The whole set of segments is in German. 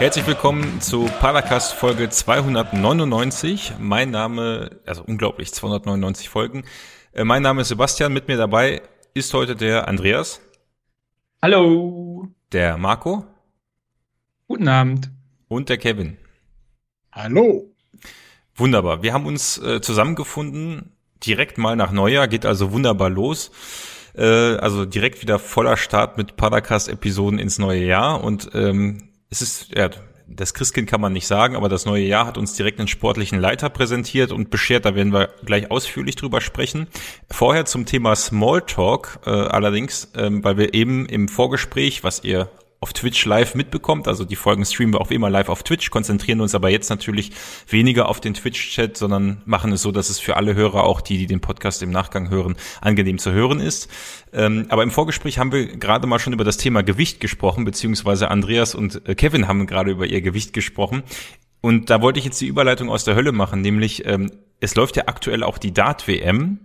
Herzlich willkommen zu Paracast Folge 299. Mein Name, also unglaublich, 299 Folgen. Äh, mein Name ist Sebastian, mit mir dabei ist heute der Andreas. Hallo. Der Marco. Guten Abend. Und der Kevin. Hallo. Wunderbar. Wir haben uns äh, zusammengefunden, direkt mal nach Neujahr, geht also wunderbar los. Äh, also direkt wieder voller Start mit Paracast-Episoden ins neue Jahr und ähm, es ist, ja, das Christkind kann man nicht sagen, aber das neue Jahr hat uns direkt einen sportlichen Leiter präsentiert und beschert. Da werden wir gleich ausführlich drüber sprechen. Vorher zum Thema Smalltalk äh, allerdings, ähm, weil wir eben im Vorgespräch, was ihr auf Twitch live mitbekommt. Also die Folgen streamen wir auch immer live auf Twitch, konzentrieren uns aber jetzt natürlich weniger auf den Twitch-Chat, sondern machen es so, dass es für alle Hörer, auch die, die den Podcast im Nachgang hören, angenehm zu hören ist. Ähm, aber im Vorgespräch haben wir gerade mal schon über das Thema Gewicht gesprochen, beziehungsweise Andreas und äh, Kevin haben gerade über ihr Gewicht gesprochen. Und da wollte ich jetzt die Überleitung aus der Hölle machen, nämlich ähm, es läuft ja aktuell auch die Dart-WM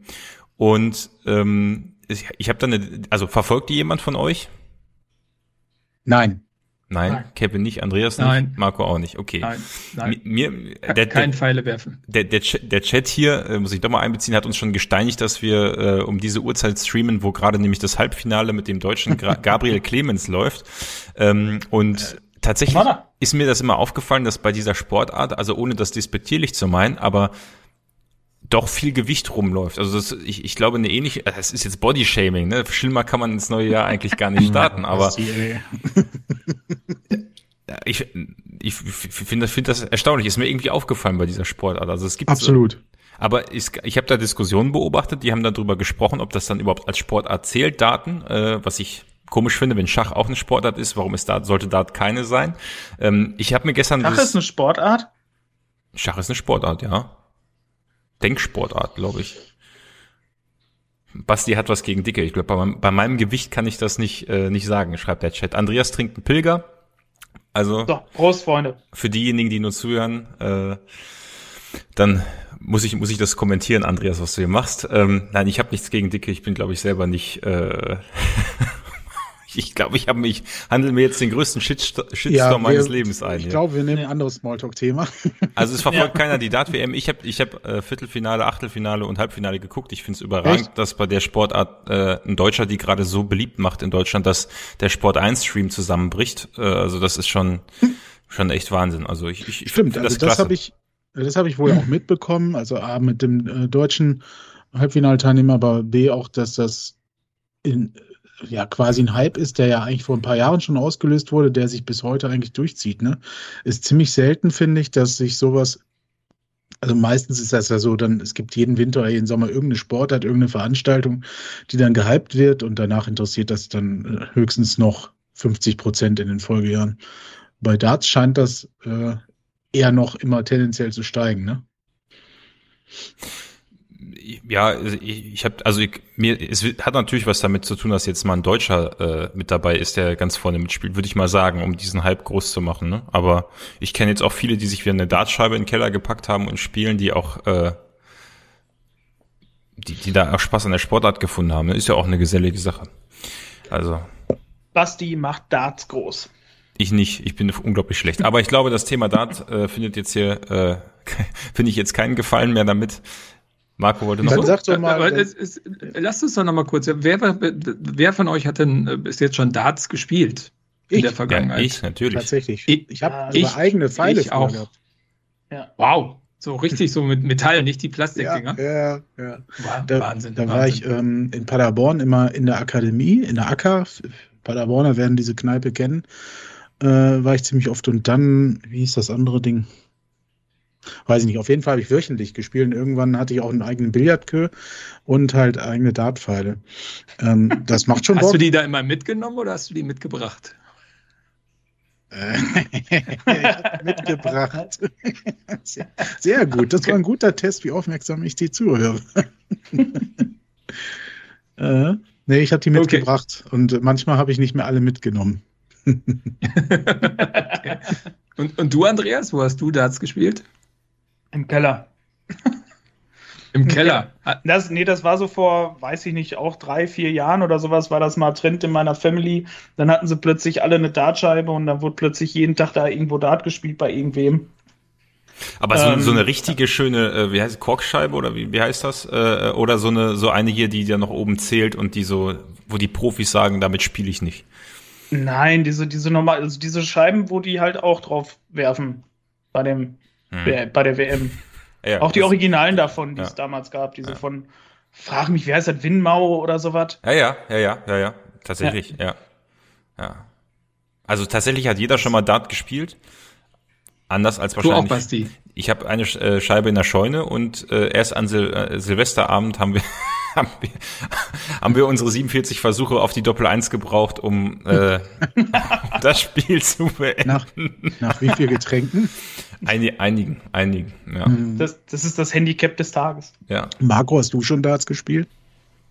und ähm, ich, ich habe da eine, also verfolgt die jemand von euch? Nein. Nein, nein. Kevin nicht, Andreas nicht, nein. Marco auch nicht. Okay. Nein, nein. Mir, der, Kein der, Pfeile werfen. Der, der, der Chat hier, äh, muss ich doch mal einbeziehen, hat uns schon gesteinigt, dass wir äh, um diese Uhrzeit streamen, wo gerade nämlich das Halbfinale mit dem deutschen Gabriel Clemens läuft. Ähm, und äh, tatsächlich ist mir das immer aufgefallen, dass bei dieser Sportart, also ohne das despektierlich zu meinen, aber doch viel Gewicht rumläuft. Also das, ich, ich glaube eine ähnliche, das ist jetzt Bodyshaming, ne? Schlimmer kann man ins neue Jahr eigentlich gar nicht starten, aber ich, ich finde find das erstaunlich. Ist mir irgendwie aufgefallen bei dieser Sportart. Also es gibt absolut. Aber ich, ich habe da Diskussionen beobachtet, die haben darüber gesprochen, ob das dann überhaupt als Sportart zählt, Daten, äh, was ich komisch finde, wenn Schach auch eine Sportart ist, warum ist da, sollte Dart keine sein? Ähm, ich habe mir gestern. Schach ist eine Sportart? Schach ist eine Sportart, ja. Denksportart, glaube ich. Basti hat was gegen Dicke. Ich glaube, bei, bei, meinem Gewicht kann ich das nicht, äh, nicht sagen, schreibt der Chat. Andreas trinkt einen Pilger. Also. So, Prost, Freunde. Für diejenigen, die nur zuhören, äh, dann muss ich, muss ich das kommentieren, Andreas, was du hier machst. Ähm, nein, ich habe nichts gegen Dicke. Ich bin, glaube ich, selber nicht äh, ich glaube, ich habe mich, handel mir jetzt den größten Shitstorm, Shitstorm ja, meines Lebens ein. Ich glaube, wir nehmen ein anderes Smalltalk-Thema. Also es verfolgt ja. keiner die Dart-WM. Ich habe ich hab, äh, Viertelfinale, Achtelfinale und Halbfinale geguckt. Ich finde es überragend, Echt? dass bei der Sportart äh, ein Deutscher die gerade so beliebt macht in Deutschland, dass der Sport 1-Stream zusammenbricht. Äh, also das ist schon, schon echt Wahnsinn. Also ich, ich, ich Stimmt, also das, das habe ich, das habe ich wohl auch mitbekommen. Also A, mit dem äh, deutschen Halbfinalteilnehmer, aber B auch, dass das in ja quasi ein Hype ist, der ja eigentlich vor ein paar Jahren schon ausgelöst wurde, der sich bis heute eigentlich durchzieht. Ne? Ist ziemlich selten, finde ich, dass sich sowas also meistens ist das ja so, dann es gibt jeden Winter oder jeden Sommer irgendeine Sportart, irgendeine Veranstaltung, die dann gehypt wird und danach interessiert das dann äh, höchstens noch 50 Prozent in den Folgejahren. Bei Darts scheint das äh, eher noch immer tendenziell zu steigen, ne? Ja, ich, ich habe, also ich, mir, es hat natürlich was damit zu tun, dass jetzt mal ein Deutscher äh, mit dabei ist, der ganz vorne mitspielt, würde ich mal sagen, um diesen Hype groß zu machen. Ne? Aber ich kenne jetzt auch viele, die sich wieder eine Dartscheibe in den Keller gepackt haben und spielen, die auch, äh, die, die da auch Spaß an der Sportart gefunden haben. Ne? Ist ja auch eine gesellige Sache. Also. Basti macht Darts groß. Ich nicht, ich bin unglaublich schlecht. Aber ich glaube, das Thema Dart äh, findet jetzt hier, äh, finde ich jetzt keinen Gefallen mehr damit. Marco wollte noch. Dann sag doch mal. Es, es, lasst uns doch noch mal kurz. Wer, wer von euch hat denn äh, bis jetzt schon Darts gespielt in ich, der Vergangenheit? Ja, ich natürlich. Tatsächlich. Ich, ich habe ja, eigene Pfeile ich auch. Gehabt. Ja. Wow. So richtig so mit Metall, nicht die Plastikdinger. Ja, ja, ja. Da, Wahnsinn. Da Wahnsinn. war ich ähm, in Paderborn immer in der Akademie, in der Acker. Paderborner werden diese Kneipe kennen. Äh, war ich ziemlich oft und dann, wie hieß das andere Ding? Weiß ich nicht, auf jeden Fall habe ich wöchentlich gespielt und irgendwann hatte ich auch einen eigenen Billardkö und halt eigene Dartpfeile. Ähm, das macht schon Bock. Hast du die da immer mitgenommen oder hast du die mitgebracht? mitgebracht. Sehr, sehr, gut. Das war ein guter Test, wie aufmerksam ich die zuhöre. äh, nee, ich habe die mitgebracht okay. und manchmal habe ich nicht mehr alle mitgenommen. und, und du, Andreas, wo hast du Darts gespielt? Im Keller. Im Keller. Das, nee, das war so vor, weiß ich nicht, auch drei, vier Jahren oder sowas war das mal Trend in meiner Family. Dann hatten sie plötzlich alle eine Dartscheibe und dann wurde plötzlich jeden Tag da irgendwo Dart gespielt bei irgendwem. Aber so, ähm, so eine richtige schöne, äh, wie heißt Korkscheibe oder wie, wie heißt das? Äh, oder so eine, so eine hier, die ja noch oben zählt und die so, wo die Profis sagen, damit spiele ich nicht. Nein, diese, diese normal, also diese Scheiben, wo die halt auch drauf werfen bei dem, hm. bei der WM. Ja, auch die Originalen davon, die ja. es damals gab, diese ja. von, frag mich, wie heißt das, Winmau oder sowas? Ja, ja, ja, ja, ja, ja, tatsächlich, ja. ja. Also tatsächlich hat jeder schon mal Dart gespielt. Anders als wahrscheinlich. Du auch, Basti. Ich habe eine äh, Scheibe in der Scheune und äh, erst an Sil äh, Silvesterabend haben wir, haben wir haben wir unsere 47 Versuche auf die Doppel 1 gebraucht, um äh, das Spiel zu beenden. Nach, nach wie viel Getränken? Einige, einigen, einigen, ja. Mhm. Das, das ist das Handicap des Tages. Ja. Marco, hast du schon Darts gespielt?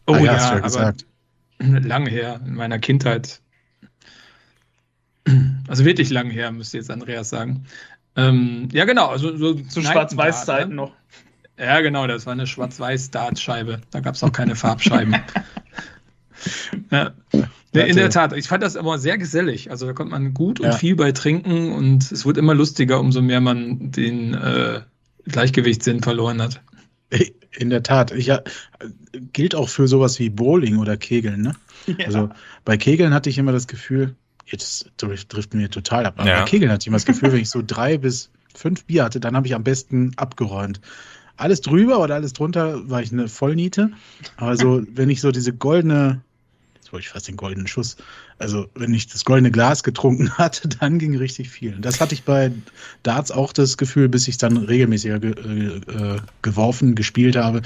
Oh ah, ja, ja, hast du ja gesagt. Lang her, in meiner Kindheit. Also wirklich lang her, müsste jetzt Andreas sagen. Ähm, ja, genau. Also, so Zu Schwarz-Weiß-Zeiten ne? noch. Ja, genau, das war eine Schwarz-Weiß-Dartscheibe. Da gab es auch keine Farbscheiben. ja. In der Tat, ich fand das aber sehr gesellig. Also da konnte man gut und ja. viel bei trinken und es wurde immer lustiger, umso mehr man den äh, Gleichgewichtssinn verloren hat. In der Tat. Ich, ja, gilt auch für sowas wie Bowling oder Kegeln. Ne? Ja. Also bei Kegeln hatte ich immer das Gefühl, jetzt trifft mir total ab. Aber ja. bei Kegeln hatte ich immer das Gefühl, wenn ich so drei bis fünf Bier hatte, dann habe ich am besten abgeräumt. Alles drüber oder alles drunter war ich eine Vollniete. Aber so, wenn ich so diese goldene wollte ich fast den goldenen Schuss. Also, wenn ich das goldene Glas getrunken hatte, dann ging richtig viel. Das hatte ich bei Darts auch das Gefühl, bis ich dann regelmäßiger ge äh, geworfen, gespielt habe,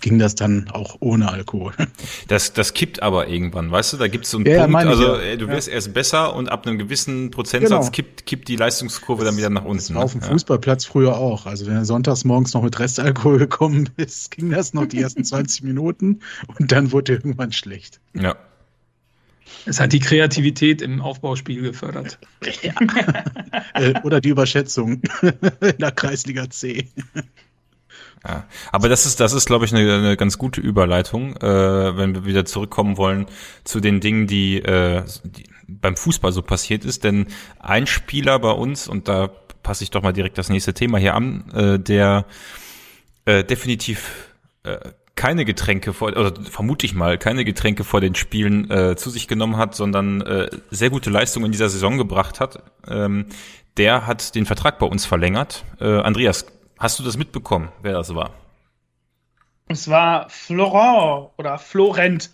ging das dann auch ohne Alkohol. Das, das kippt aber irgendwann, weißt du? Da gibt es so einen ja, Punkt, also ja. du wirst ja. erst besser und ab einem gewissen Prozentsatz genau. kippt, kippt die Leistungskurve das, dann wieder nach unten. Das war auf dem Fußballplatz früher auch. Also wenn du sonntags morgens noch mit Restalkohol gekommen bist, ging das noch die ersten 20 Minuten und dann wurde irgendwann schlecht. Ja. Es hat die Kreativität im Aufbauspiel gefördert. Ja. Äh, oder die Überschätzung in der Kreisliga C. Ja, aber das ist, das ist, glaube ich, eine, eine ganz gute Überleitung, äh, wenn wir wieder zurückkommen wollen zu den Dingen, die, äh, die beim Fußball so passiert ist. Denn ein Spieler bei uns, und da passe ich doch mal direkt das nächste Thema hier an, äh, der äh, definitiv äh, keine Getränke vor, oder vermute ich mal, keine Getränke vor den Spielen äh, zu sich genommen hat, sondern äh, sehr gute Leistung in dieser Saison gebracht hat, ähm, der hat den Vertrag bei uns verlängert. Äh, Andreas, hast du das mitbekommen, wer das war? Es war Florent oder Florent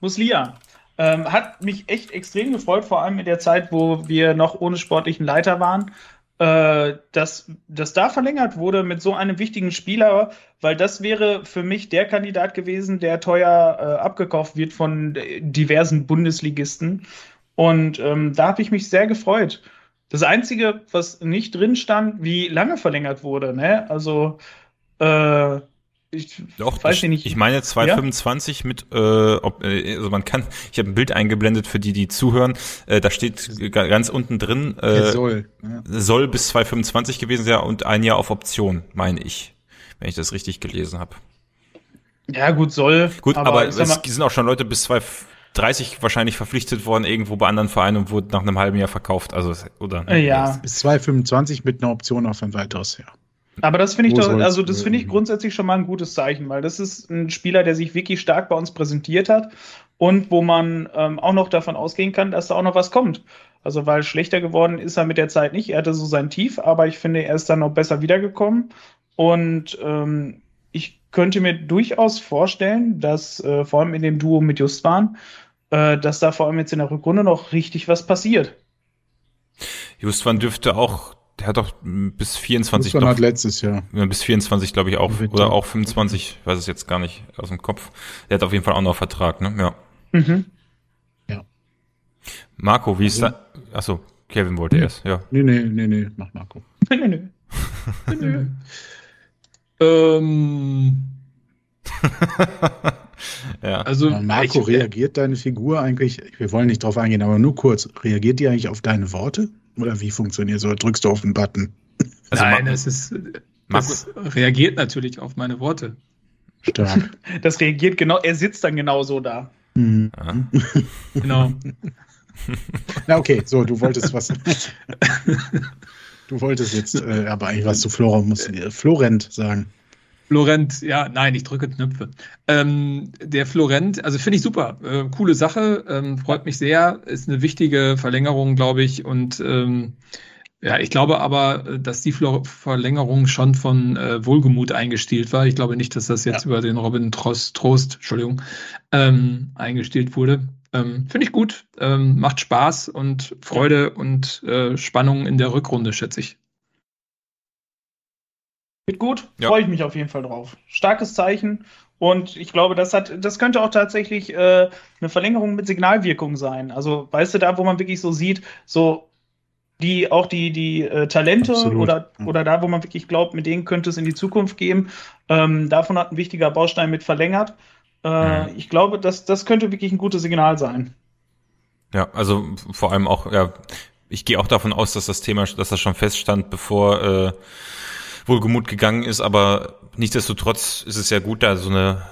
Muslia. Ähm, hat mich echt extrem gefreut, vor allem in der Zeit, wo wir noch ohne sportlichen Leiter waren äh, dass, dass da verlängert wurde mit so einem wichtigen Spieler, weil das wäre für mich der Kandidat gewesen, der teuer äh, abgekauft wird von diversen Bundesligisten. Und ähm, da habe ich mich sehr gefreut. Das Einzige, was nicht drin stand, wie lange verlängert wurde. Ne? Also äh, ich Doch, weiß ich nicht. Ich meine 225 ja? mit, äh, ob, äh, also man kann, ich habe ein Bild eingeblendet für die, die zuhören. Äh, da steht ganz unten drin, äh, soll, ja. soll bis 225 gewesen sein und ein Jahr auf Option, meine ich, wenn ich das richtig gelesen habe. Ja, gut, soll. Gut, aber, aber es sind auch schon Leute bis 230 wahrscheinlich verpflichtet worden irgendwo bei anderen Vereinen und wurden nach einem halben Jahr verkauft. Also oder äh, ja. bis 225 mit einer Option auf ein weiteres Jahr. Aber das finde ich doch, also das finde ich grundsätzlich schon mal ein gutes Zeichen, weil das ist ein Spieler, der sich wirklich stark bei uns präsentiert hat und wo man ähm, auch noch davon ausgehen kann, dass da auch noch was kommt. Also weil schlechter geworden ist er mit der Zeit nicht. Er hatte so sein Tief, aber ich finde, er ist dann noch besser wiedergekommen. Und ähm, ich könnte mir durchaus vorstellen, dass äh, vor allem in dem Duo mit Justwan, äh, dass da vor allem jetzt in der Rückrunde noch richtig was passiert. Justwan dürfte auch der hat doch bis 24 doch, hat letztes Jahr. Bis 24 glaube ich auch oder auch 25, weiß es jetzt gar nicht aus dem Kopf. Der hat auf jeden Fall auch noch Vertrag, ne? Ja. Mhm. Ja. Marco, wie ist also, da? Achso, Kevin wollte nee, erst, ja. Nee, nee, nee, nee, mach Marco. nee, nee. nee, nee. ähm ja. Also Marco, ich, reagiert deine Figur eigentlich, wir wollen nicht drauf eingehen, aber nur kurz, reagiert die eigentlich auf deine Worte? Oder wie funktioniert so? Drückst du auf den Button? Also Nein, es ist, es reagiert natürlich auf meine Worte. Stark. Das reagiert genau, er sitzt dann genau so da. Mhm. Ja. genau. Na okay, so, du wolltest was. du wolltest jetzt äh, aber eigentlich was zu Florent, muss, äh, Florent sagen. Florent, ja, nein, ich drücke Knöpfe. Ähm, der Florent, also finde ich super, äh, coole Sache, ähm, freut mich sehr, ist eine wichtige Verlängerung, glaube ich, und ähm, ja, ich glaube aber, äh, dass die Verlängerung schon von äh, Wohlgemut eingestielt war. Ich glaube nicht, dass das jetzt ja. über den Robin Trost, Trost Entschuldigung, ähm, eingestielt wurde. Ähm, Finde ich gut, ähm, macht Spaß und Freude und äh, Spannung in der Rückrunde, schätze ich. Geht gut, ja. freue ich mich auf jeden Fall drauf. Starkes Zeichen und ich glaube, das hat, das könnte auch tatsächlich äh, eine Verlängerung mit Signalwirkung sein. Also, weißt du, da, wo man wirklich so sieht, so die auch die, die äh, Talente oder, oder da, wo man wirklich glaubt, mit denen könnte es in die Zukunft gehen. Ähm, davon hat ein wichtiger Baustein mit verlängert. Äh, mhm. Ich glaube, das, das könnte wirklich ein gutes Signal sein. Ja, also vor allem auch, ja, ich gehe auch davon aus, dass das Thema, dass das schon feststand, bevor äh, Wohlgemut gegangen ist, aber nichtsdestotrotz ist es ja gut, da so eine,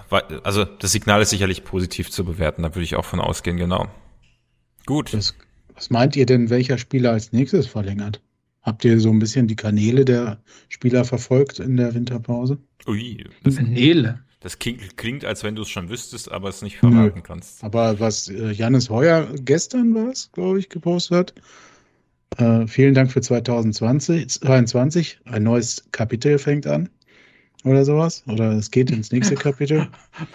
also das Signal ist sicherlich positiv zu bewerten, da würde ich auch von ausgehen, genau. Gut. Das was meint ihr denn, welcher Spieler als nächstes verlängert? Habt ihr so ein bisschen die Kanäle der Spieler verfolgt in der Winterpause? Ui, das, Kanäle. Das klingt, klingt, als wenn du es schon wüsstest, aber es nicht verraten Nö. kannst. Aber was äh, Janis Heuer gestern war es, glaube ich, gepostet hat. Äh, vielen Dank für 2020, 2022. Ein neues Kapitel fängt an oder sowas. Oder es geht ins nächste Kapitel.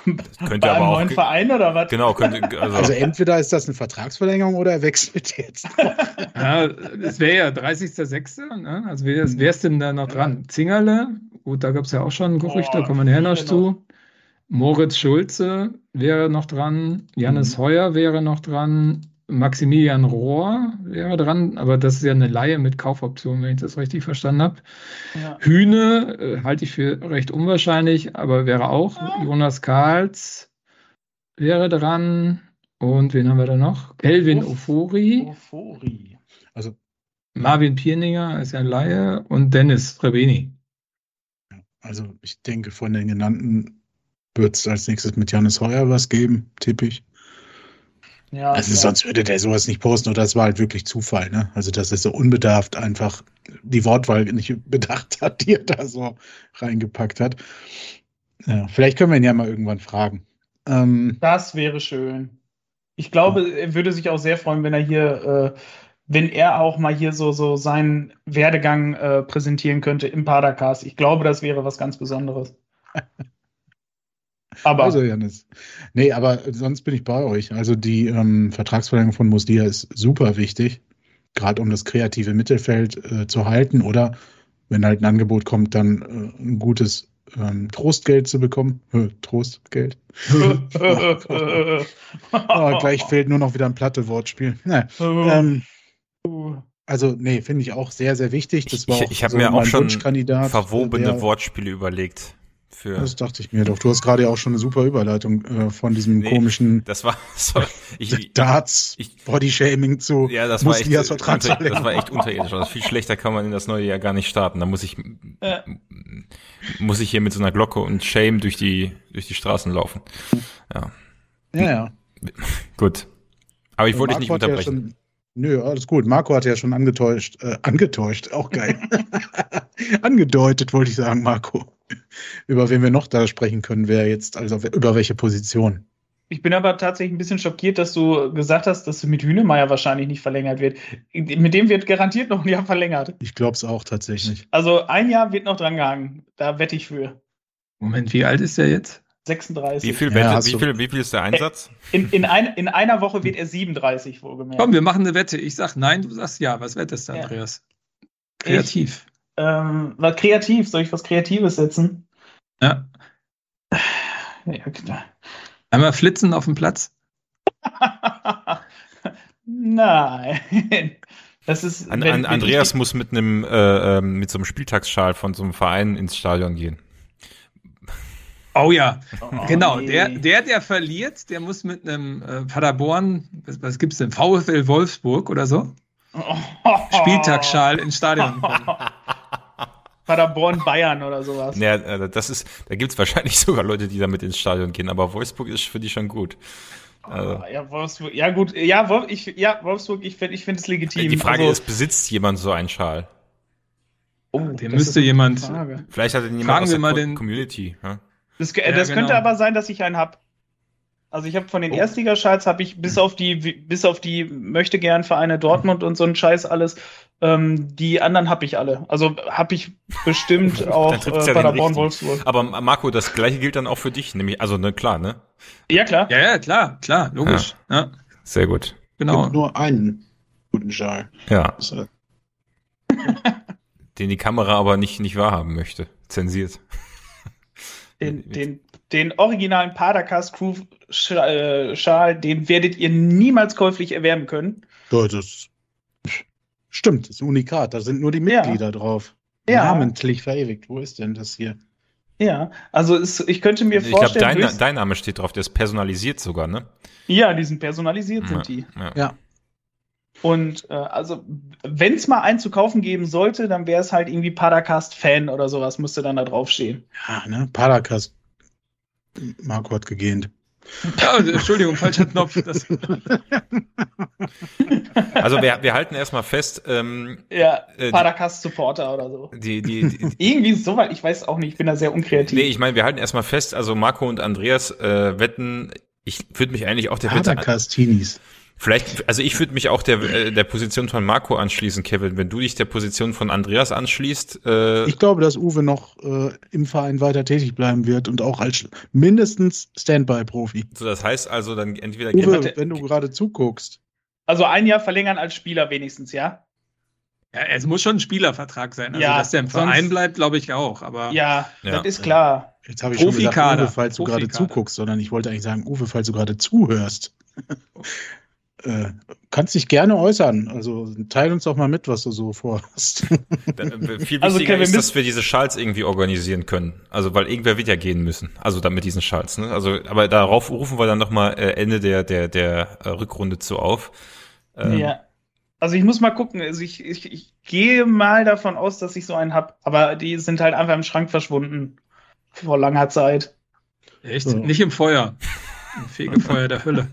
Das könnte Bei aber einem auch neuen Verein oder was? Genau, könnte, also, also entweder ist das eine Vertragsverlängerung oder er wechselt jetzt. ja, es wäre ja 30.06. Ne? Also wer ist, wer ist denn da noch dran? Zingerle, gut, da gab es ja auch schon Gerüchte, oh, kommen wir nachher noch genau. zu. Moritz Schulze wäre noch dran, Jannis mhm. Heuer wäre noch dran, Maximilian Rohr wäre dran, aber das ist ja eine Laie mit Kaufoption, wenn ich das richtig verstanden habe. Ja. Hühne äh, halte ich für recht unwahrscheinlich, aber wäre auch. Jonas Karls wäre dran. Und wen haben wir da noch? Kelvin Ofori. Ofori. Also Marvin Pierninger ist ja ein Laie und Dennis Rebeni. Also ich denke, von den genannten wird es als nächstes mit Janis Heuer was geben, tippe ich. Ja, also ja. sonst würde der sowas nicht posten oder das war halt wirklich Zufall, ne? Also dass er so unbedarft einfach die Wortwahl nicht bedacht hat, die er da so reingepackt hat. Ja, vielleicht können wir ihn ja mal irgendwann fragen. Ähm, das wäre schön. Ich glaube, er würde sich auch sehr freuen, wenn er hier, äh, wenn er auch mal hier so, so seinen Werdegang äh, präsentieren könnte im Padercast. Ich glaube, das wäre was ganz Besonderes. Aber also, Janis. Nee, aber sonst bin ich bei euch. Also die ähm, Vertragsverlängerung von Muslia ist super wichtig, gerade um das kreative Mittelfeld äh, zu halten oder wenn halt ein Angebot kommt, dann äh, ein gutes ähm, Trostgeld zu bekommen. Äh, Trostgeld. oh, oh, gleich fehlt nur noch wieder ein platte Wortspiel. Nee, ähm, also, nee, finde ich auch sehr, sehr wichtig. Das war ich, ich habe so mir auch schon verwobene der, Wortspiele überlegt für. Das dachte ich mir doch. Du hast gerade ja auch schon eine super Überleitung äh, von diesem nee, komischen das war, sorry, ich, Darts ich, Bodyshaming zu ja, das war, echt, unter, das war echt unterirdisch. Also viel schlechter kann man in das neue Jahr gar nicht starten. Da muss ich äh. muss ich hier mit so einer Glocke und Shame durch die durch die Straßen laufen. Ja. Ja, ja. Gut. Aber ich wollte dich nicht unterbrechen. Nö, alles gut. Marco hat ja schon angetäuscht, äh, angetäuscht, auch geil. Angedeutet, wollte ich sagen, Marco. über wen wir noch da sprechen können, wer jetzt, also über welche Position. Ich bin aber tatsächlich ein bisschen schockiert, dass du gesagt hast, dass du mit Hünemeyer wahrscheinlich nicht verlängert wird. Mit dem wird garantiert noch ein Jahr verlängert. Ich glaube es auch tatsächlich. Also ein Jahr wird noch drangehangen. Da wette ich für. Moment, wie alt ist er jetzt? 36. Wie viel, Wette, ja, wie, viel, wie viel ist der Einsatz? In, in, ein, in einer Woche wird er 37, wohlgemerkt. Komm, wir machen eine Wette. Ich sag nein, du sagst ja. Was wettest du, Andreas? Kreativ. Ich, ähm, war kreativ. Soll ich was Kreatives setzen? Ja. Ja, klar. Einmal flitzen auf dem Platz? Nein. Das ist, an, an, Andreas muss mit einem äh, ähm, mit so einem Spieltagsschal von so einem Verein ins Stadion gehen. Oh ja, oh, genau. Nee. Der, der, der verliert, der muss mit einem äh, Paderborn, was, was es denn, VfL Wolfsburg oder so? Oh. Spieltagsschal ins Stadion kommen. Paderborn Bayern oder sowas. Ja, äh, das ist, da gibt's wahrscheinlich sogar Leute, die damit ins Stadion gehen, aber Wolfsburg ist für die schon gut. Also, ja, Wolfsburg, ja gut, ja, ich, ja Wolfsburg, ich finde ich finde es legitim. Die Frage also, ist, besitzt jemand so einen Schal? Oh, den müsste jemand. Vielleicht hat er jemand Fragen aus der mal den, Community. Ja? Das, äh, das ja, könnte genau. aber sein, dass ich einen hab. Also ich habe von den oh. Erstligaschals habe ich bis auf die bis auf die möchte gern Vereine Dortmund und so ein Scheiß alles. Ähm, die anderen habe ich alle. Also habe ich bestimmt auch äh, ja Paderborn Wolfsburg. Aber Marco, das gleiche gilt dann auch für dich, nämlich also ne klar, ne? Ja klar. Ja ja klar klar logisch. Ja. ja. Sehr gut. Genau. Gibt nur einen guten Schal. Ja. den die Kamera aber nicht nicht wahrhaben möchte. Zensiert. Den, den, den originalen Padercast Crew äh, Schal, den werdet ihr niemals käuflich erwerben können. Ja, das stimmt, das ist Unikat. Da sind nur die Mitglieder ja. drauf. Ja. Namentlich verewigt. Wo ist denn das hier? Ja, also es, ich könnte mir ich vorstellen. Ich glaube, dein, dein, Name steht drauf, der ist personalisiert sogar, ne? Ja, die sind personalisiert, ja, sind die. Ja. ja. Und äh, also, wenn es mal einen zu kaufen geben sollte, dann wäre es halt irgendwie Padercast-Fan oder sowas, müsste dann da draufstehen. Ja, ne? Padercast. Marco hat gegähnt. Ja, Entschuldigung, falscher Knopf. also wir, wir halten erstmal fest. Ähm, ja, äh, Paracast-Supporter oder so. Die, die, die, Irgendwie so weit, ich weiß auch nicht, ich bin da sehr unkreativ. Nee, ich meine, wir halten erstmal fest, also Marco und Andreas äh, wetten, ich würde mich eigentlich auch der Wette... Vielleicht, also ich würde mich auch der, äh, der Position von Marco anschließen, Kevin. Wenn du dich der Position von Andreas anschließt. Äh ich glaube, dass Uwe noch äh, im Verein weiter tätig bleiben wird und auch als mindestens Standby-Profi. So, das heißt also dann entweder. Uwe, wenn du gerade zuguckst. Also ein Jahr verlängern als Spieler wenigstens, ja? Ja, es muss schon ein Spielervertrag sein. Also, ja, dass der im Verein bleibt, glaube ich auch. Aber ja, ja, das ist klar. Jetzt habe ich schon gesagt, Uwe, falls du gerade zuguckst, sondern ich wollte eigentlich sagen, Uwe, falls du gerade zuhörst. Äh, kannst dich gerne äußern. Also teil uns doch mal mit, was du so vorhast. Äh, viel also, wichtiger also, ist, dass wir diese Schals irgendwie organisieren können. Also weil irgendwer wird ja gehen müssen. Also dann mit diesen Schals. Ne? Also aber darauf rufen wir dann noch mal äh, Ende der der der äh, Rückrunde zu auf. Ähm, ja. Also ich muss mal gucken. Also ich, ich, ich gehe mal davon aus, dass ich so einen hab. Aber die sind halt einfach im Schrank verschwunden vor langer Zeit. Echt? So. Nicht im Feuer. Im Fegefeuer der Hölle.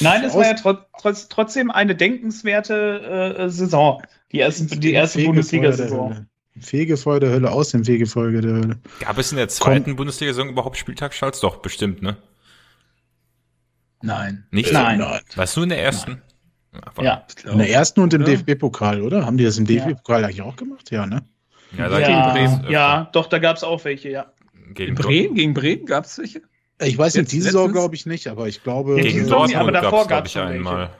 Nein, es war ja tr trotz, trotzdem eine denkenswerte äh, Saison. Die erste, die erste Bundesliga-Saison. Fegefeuer der Hölle aus dem Fegefeuer der Hölle. Gab es in der zweiten Bundesliga-Saison überhaupt Spieltagsschalts? Doch, bestimmt, ne? Nein. Nicht? Nein. Nein. Warst du in der ersten? Ja. In der ersten und im DFB-Pokal, oder? Haben die das im DFB-Pokal eigentlich auch gemacht? Ja, ne? Ja, da ja, Bremen, ja doch, da gab es auch welche, ja. Gegen Bremen? Gegen Bremen gab es welche? Ich weiß nicht, diese Saison glaube ich nicht, aber ich glaube. Gegen äh, Dortmund aber davor gab es einmal.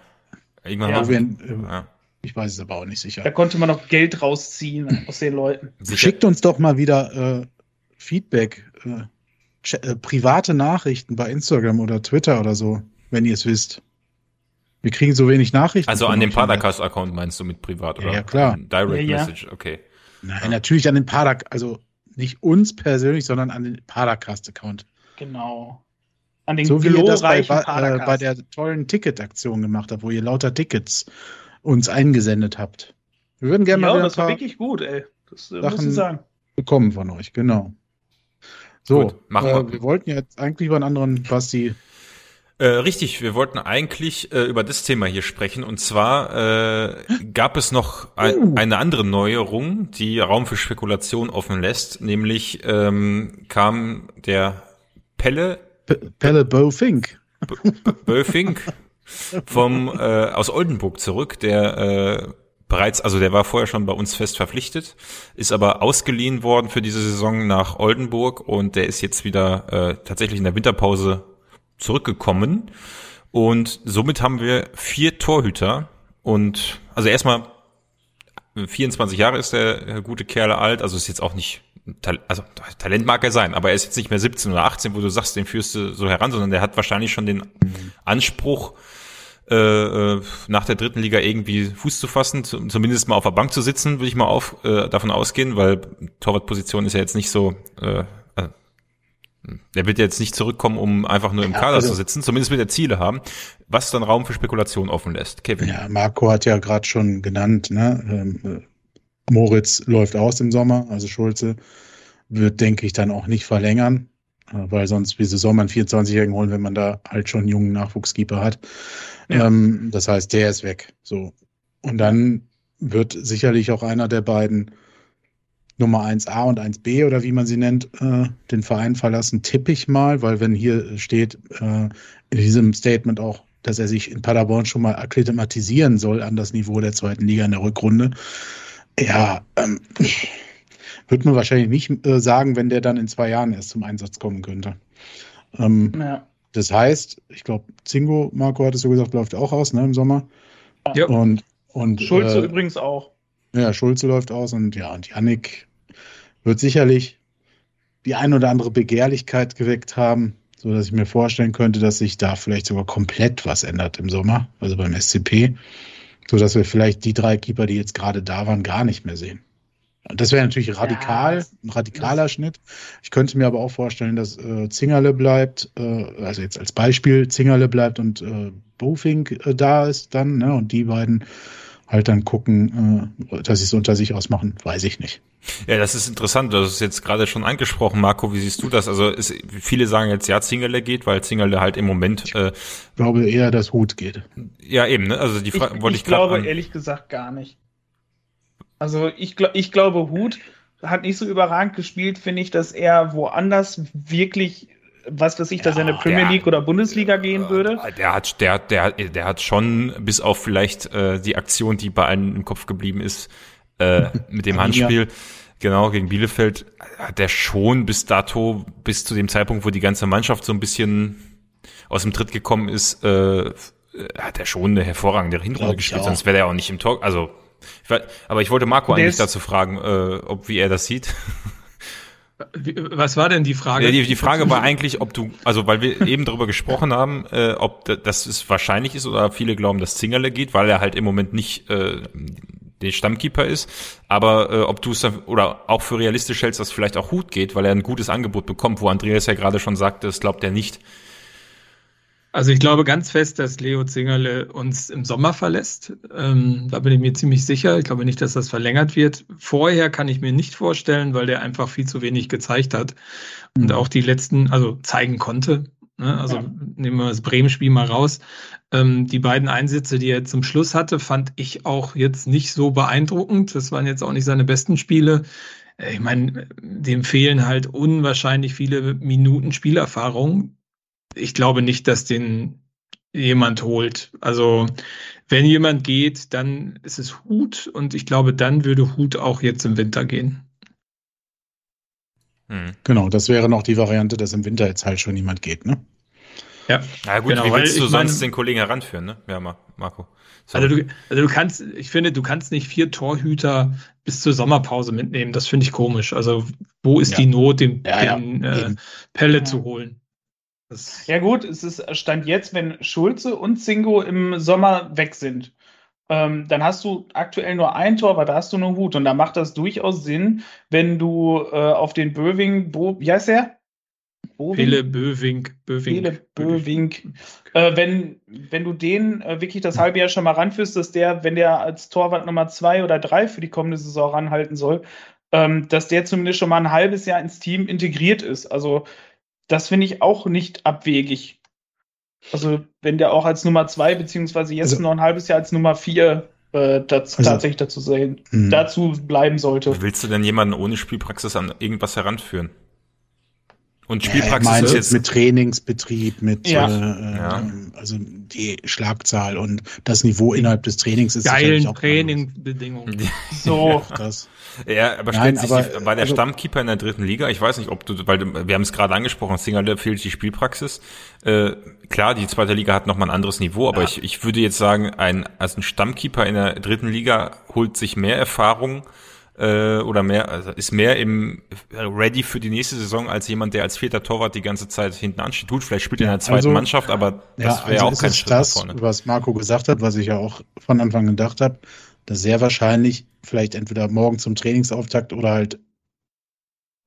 Irgendwann ja. Wir, äh, ja. Ich weiß es aber auch nicht sicher. Da konnte man noch Geld rausziehen aus den Leuten. Sicher. Schickt uns doch mal wieder äh, Feedback, äh, äh, private Nachrichten bei Instagram oder Twitter oder so, wenn ihr es wisst. Wir kriegen so wenig Nachrichten. Also an dem Padercast-Account meinst du mit privat, oder? Ja, klar. Direct ja, Message, okay. Nein, natürlich an den Padercast, also nicht uns persönlich, sondern an den Padercast-Account. Genau. An den so wie ihr das bei, äh, bei der tollen Ticketaktion gemacht habt, wo ihr lauter Tickets uns eingesendet habt. Wir würden gerne ja, mal wieder das war wirklich gut, ey. Das äh, muss ich sagen. bekommen von euch, genau. So, gut, machen äh, wir. wir wollten jetzt eigentlich über einen anderen Basti äh, richtig, wir wollten eigentlich äh, über das Thema hier sprechen. Und zwar äh, gab es noch ein, uh. eine andere Neuerung, die Raum für Spekulation offen lässt. Nämlich ähm, kam der Pelle. P Pelle Bofink. Bofink vom äh, aus Oldenburg zurück, der äh, bereits, also der war vorher schon bei uns fest verpflichtet, ist aber ausgeliehen worden für diese Saison nach Oldenburg und der ist jetzt wieder äh, tatsächlich in der Winterpause zurückgekommen. Und somit haben wir vier Torhüter und also erstmal 24 Jahre ist der gute Kerl alt, also ist jetzt auch nicht also Talent mag er sein, aber er ist jetzt nicht mehr 17 oder 18, wo du sagst, den führst du so heran, sondern der hat wahrscheinlich schon den Anspruch, äh, äh nach der dritten Liga irgendwie Fuß zu fassen, zumindest mal auf der Bank zu sitzen, würde ich mal auf, äh, davon ausgehen, weil Torwartposition ist ja jetzt nicht so, äh, äh, der wird jetzt nicht zurückkommen, um einfach nur im Kader also, zu sitzen, zumindest wird er Ziele haben, was dann Raum für Spekulation offen lässt. Kevin. Ja, Marco hat ja gerade schon genannt, ne? Ähm, äh, Moritz läuft aus im Sommer, also Schulze wird, denke ich, dann auch nicht verlängern, äh, weil sonst, wie soll man 24-Jährigen holen, wenn man da halt schon einen jungen Nachwuchskeeper hat. Ja. Ähm, das heißt, der ist weg. So. Und dann wird sicherlich auch einer der beiden Nummer 1a und 1b oder wie man sie nennt, äh, den Verein verlassen, tippe ich mal, weil wenn hier steht äh, in diesem Statement auch, dass er sich in Paderborn schon mal akklimatisieren soll an das Niveau der zweiten Liga in der Rückrunde, ja, ähm, wird man wahrscheinlich nicht äh, sagen, wenn der dann in zwei Jahren erst zum Einsatz kommen könnte. Ähm, ja. Das heißt, ich glaube, Zingo, Marco hat es so gesagt, läuft auch aus, ne, im Sommer. Ja. Und, und Schulze äh, übrigens auch. Ja, Schulze läuft aus und ja, und Yannick wird sicherlich die ein oder andere Begehrlichkeit geweckt haben, so dass ich mir vorstellen könnte, dass sich da vielleicht sogar komplett was ändert im Sommer, also beim SCP, so dass wir vielleicht die drei Keeper, die jetzt gerade da waren, gar nicht mehr sehen. Das wäre natürlich radikal, ja, ein radikaler Schnitt. Ich könnte mir aber auch vorstellen, dass äh, Zingerle bleibt, äh, also jetzt als Beispiel Zingerle bleibt und äh, Bofink äh, da ist dann, ne, und die beiden halt dann gucken, äh, dass sie es unter sich ausmachen, weiß ich nicht. Ja, das ist interessant. Du hast es jetzt gerade schon angesprochen, Marco. Wie siehst du das? Also ist, viele sagen jetzt, ja, Zingerle geht, weil Zingerle halt im Moment. Äh, ich glaube eher, dass Hut geht. Ja, eben. Ne? Also die Frage wollte ich, ich glaube an, ehrlich gesagt gar nicht. Also ich, ich glaube, Hut hat nicht so überragend gespielt, finde ich, dass er woanders wirklich was weiß ich, dass ja, er in der Premier League oder Bundesliga gehen würde? Der hat, der, der, der hat schon, bis auf vielleicht äh, die Aktion, die bei allen im Kopf geblieben ist, äh, mit dem Handspiel, genau, gegen Bielefeld, hat der schon bis dato, bis zu dem Zeitpunkt, wo die ganze Mannschaft so ein bisschen aus dem Tritt gekommen ist, äh, hat er schon eine hervorragende Hinrunde gespielt, sonst wäre er auch nicht im Talk. Also, ich, aber ich wollte Marco eigentlich dazu fragen, äh, ob wie er das sieht. Was war denn die Frage? Die, die Frage war eigentlich, ob du, also weil wir eben darüber gesprochen haben, äh, ob das es wahrscheinlich ist oder viele glauben, dass Zingerle geht, weil er halt im Moment nicht äh, der Stammkeeper ist, aber äh, ob du es oder auch für realistisch hältst, dass vielleicht auch Hut geht, weil er ein gutes Angebot bekommt, wo Andreas ja gerade schon sagte, das glaubt er nicht. Also ich glaube ganz fest, dass Leo Zingerle uns im Sommer verlässt. Ähm, da bin ich mir ziemlich sicher. Ich glaube nicht, dass das verlängert wird. Vorher kann ich mir nicht vorstellen, weil der einfach viel zu wenig gezeigt hat und mhm. auch die letzten, also zeigen konnte. Ne? Also ja. nehmen wir das Bremen-Spiel mal raus. Ähm, die beiden Einsätze, die er zum Schluss hatte, fand ich auch jetzt nicht so beeindruckend. Das waren jetzt auch nicht seine besten Spiele. Äh, ich meine, dem fehlen halt unwahrscheinlich viele Minuten Spielerfahrung ich glaube nicht, dass den jemand holt. Also wenn jemand geht, dann ist es Hut und ich glaube, dann würde Hut auch jetzt im Winter gehen. Hm. Genau, das wäre noch die Variante, dass im Winter jetzt halt schon niemand geht, ne? Ja, Na gut, genau, wie willst du sonst den Kollegen heranführen, ne? Ja, Marco. So. Also, du, also du kannst, ich finde, du kannst nicht vier Torhüter bis zur Sommerpause mitnehmen. Das finde ich komisch. Also wo ist ja. die Not, den, ja, den ja. Äh, Pelle zu holen? Ja gut, es ist Stand jetzt, wenn Schulze und Zingo im Sommer weg sind, ähm, dann hast du aktuell nur ein Tor, aber da hast du nur Hut. Und da macht das durchaus Sinn, wenn du äh, auf den Böwing, Bo, wie heißt der? Pele Böwing, Böwing. Pele Böwing. Äh, wenn, wenn du den äh, wirklich das halbe Jahr schon mal ranführst, dass der, wenn der als Torwart Nummer zwei oder drei für die kommende Saison ranhalten soll, ähm, dass der zumindest schon mal ein halbes Jahr ins Team integriert ist. Also das finde ich auch nicht abwegig. Also, wenn der auch als Nummer zwei, beziehungsweise jetzt also, noch ein halbes Jahr als Nummer vier äh, das, also, tatsächlich dazu, sehen, mhm. dazu bleiben sollte. Willst du denn jemanden ohne Spielpraxis an irgendwas heranführen? Und Spielpraxis ja, ist jetzt mit Trainingsbetrieb, mit ja. Äh, ja. Also die Schlagzahl und das Niveau innerhalb des Trainings ist geilen Trainingsbedingungen. so das. Ja, aber stellt sich aber, die, war der also, Stammkeeper in der dritten Liga? Ich weiß nicht, ob du, weil wir haben es gerade angesprochen, Singerle fehlt die Spielpraxis. Äh, klar, die zweite Liga hat nochmal ein anderes Niveau, aber ich, ich würde jetzt sagen, ein als ein Stammkeeper in der dritten Liga holt sich mehr Erfahrung äh, oder mehr, also ist mehr im ready für die nächste Saison als jemand, der als vierter Torwart die ganze Zeit hinten ansteht. Gut, vielleicht spielt er in der zweiten also, Mannschaft, aber das ja, wäre also auch kein Schritt das, vorne. Was Marco gesagt hat, was ich ja auch von Anfang gedacht habe, dass sehr wahrscheinlich vielleicht entweder morgen zum Trainingsauftakt oder halt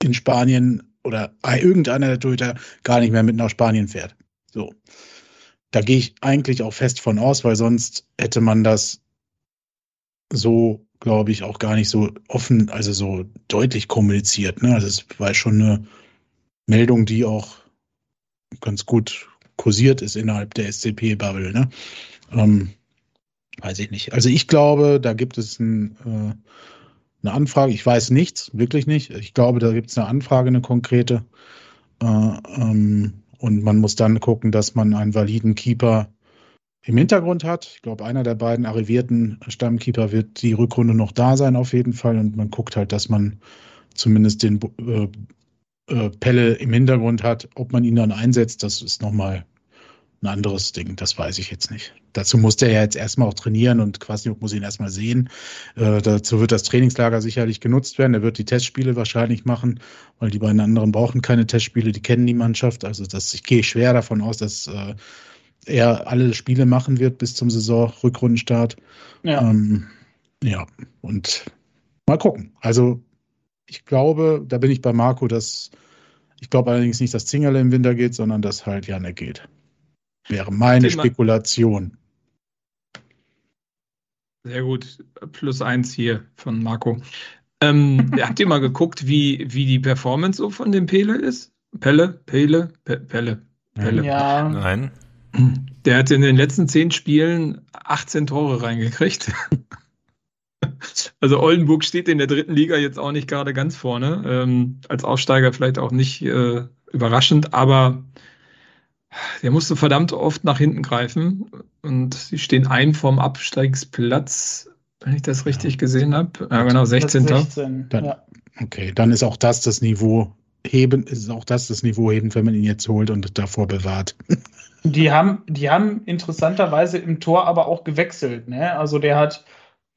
in Spanien oder irgendeiner der Torhüter gar nicht mehr mit nach Spanien fährt. So. Da gehe ich eigentlich auch fest von aus, weil sonst hätte man das so, glaube ich, auch gar nicht so offen, also so deutlich kommuniziert. Ne? Also es war schon eine Meldung, die auch ganz gut kursiert ist innerhalb der SCP-Bubble. Ne? Ähm, weiß ich nicht. Also ich glaube, da gibt es ein, äh, eine Anfrage. Ich weiß nichts, wirklich nicht. Ich glaube, da gibt es eine Anfrage, eine konkrete. Äh, ähm, und man muss dann gucken, dass man einen validen Keeper im Hintergrund hat. Ich glaube, einer der beiden arrivierten Stammkeeper wird die Rückrunde noch da sein, auf jeden Fall. Und man guckt halt, dass man zumindest den äh, äh, Pelle im Hintergrund hat. Ob man ihn dann einsetzt, das ist nochmal ein anderes Ding. Das weiß ich jetzt nicht. Dazu muss der ja jetzt erstmal auch trainieren und Quasniok muss ihn erstmal sehen. Äh, dazu wird das Trainingslager sicherlich genutzt werden. Er wird die Testspiele wahrscheinlich machen, weil die beiden anderen brauchen keine Testspiele, die kennen die Mannschaft. Also das, ich gehe schwer davon aus, dass äh, er alle Spiele machen wird bis zum Saison-Rückrundenstart. Ja. Ähm, ja, und mal gucken. Also ich glaube, da bin ich bei Marco, dass ich glaube allerdings nicht, dass Zingerle im Winter geht, sondern dass halt Janek geht. Wäre meine Spekulation. Sehr gut. Plus eins hier von Marco. Ähm, habt ihr mal geguckt, wie, wie die Performance so von dem Pele ist? Pelle? Pele? Pe Pelle? Pelle? Ja. Nein. Der hat in den letzten zehn Spielen 18 Tore reingekriegt. Also Oldenburg steht in der dritten Liga jetzt auch nicht gerade ganz vorne. Ähm, als Aufsteiger vielleicht auch nicht äh, überraschend, aber der musste verdammt oft nach hinten greifen und sie stehen ein vom Absteigsplatz, wenn ich das richtig ja. gesehen habe. Ja, genau, 16. 16 dann, ja. Okay, dann ist auch das das Niveau heben, ist auch das das Niveau heben, wenn man ihn jetzt holt und davor bewahrt. Die haben, die haben interessanterweise im Tor aber auch gewechselt. Ne? Also der hat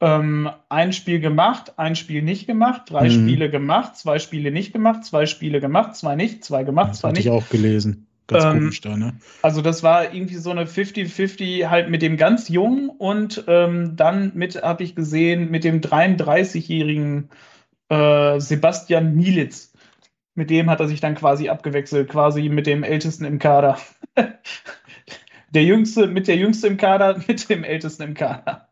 ähm, ein Spiel gemacht, ein Spiel nicht gemacht, drei mhm. Spiele gemacht, zwei Spiele nicht gemacht, zwei Spiele gemacht, zwei nicht, zwei gemacht, das zwei nicht. Das ich auch gelesen. Ganz ähm, komisch da, ne? Also das war irgendwie so eine 50-50 halt mit dem ganz Jungen und ähm, dann mit, habe ich gesehen, mit dem 33-jährigen äh, Sebastian Mielitz. Mit dem hat er sich dann quasi abgewechselt, quasi mit dem Ältesten im Kader. der Jüngste, mit der Jüngste im Kader, mit dem Ältesten im Kader.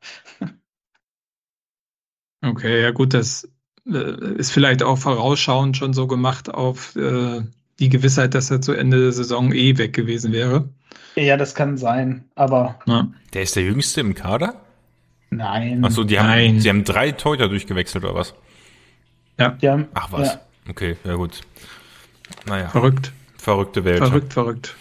Okay, ja gut, das äh, ist vielleicht auch vorausschauend schon so gemacht auf äh, die Gewissheit, dass er zu Ende der Saison eh weg gewesen wäre. Ja, das kann sein, aber. Ja. Der ist der Jüngste im Kader? Nein. Achso, die haben, Nein. sie haben drei Torhüter durchgewechselt oder was? Ja. Haben, Ach was. Ja. Okay, ja gut. Naja. Verrückt. Verrückte Welt. Verrückt, verrückt.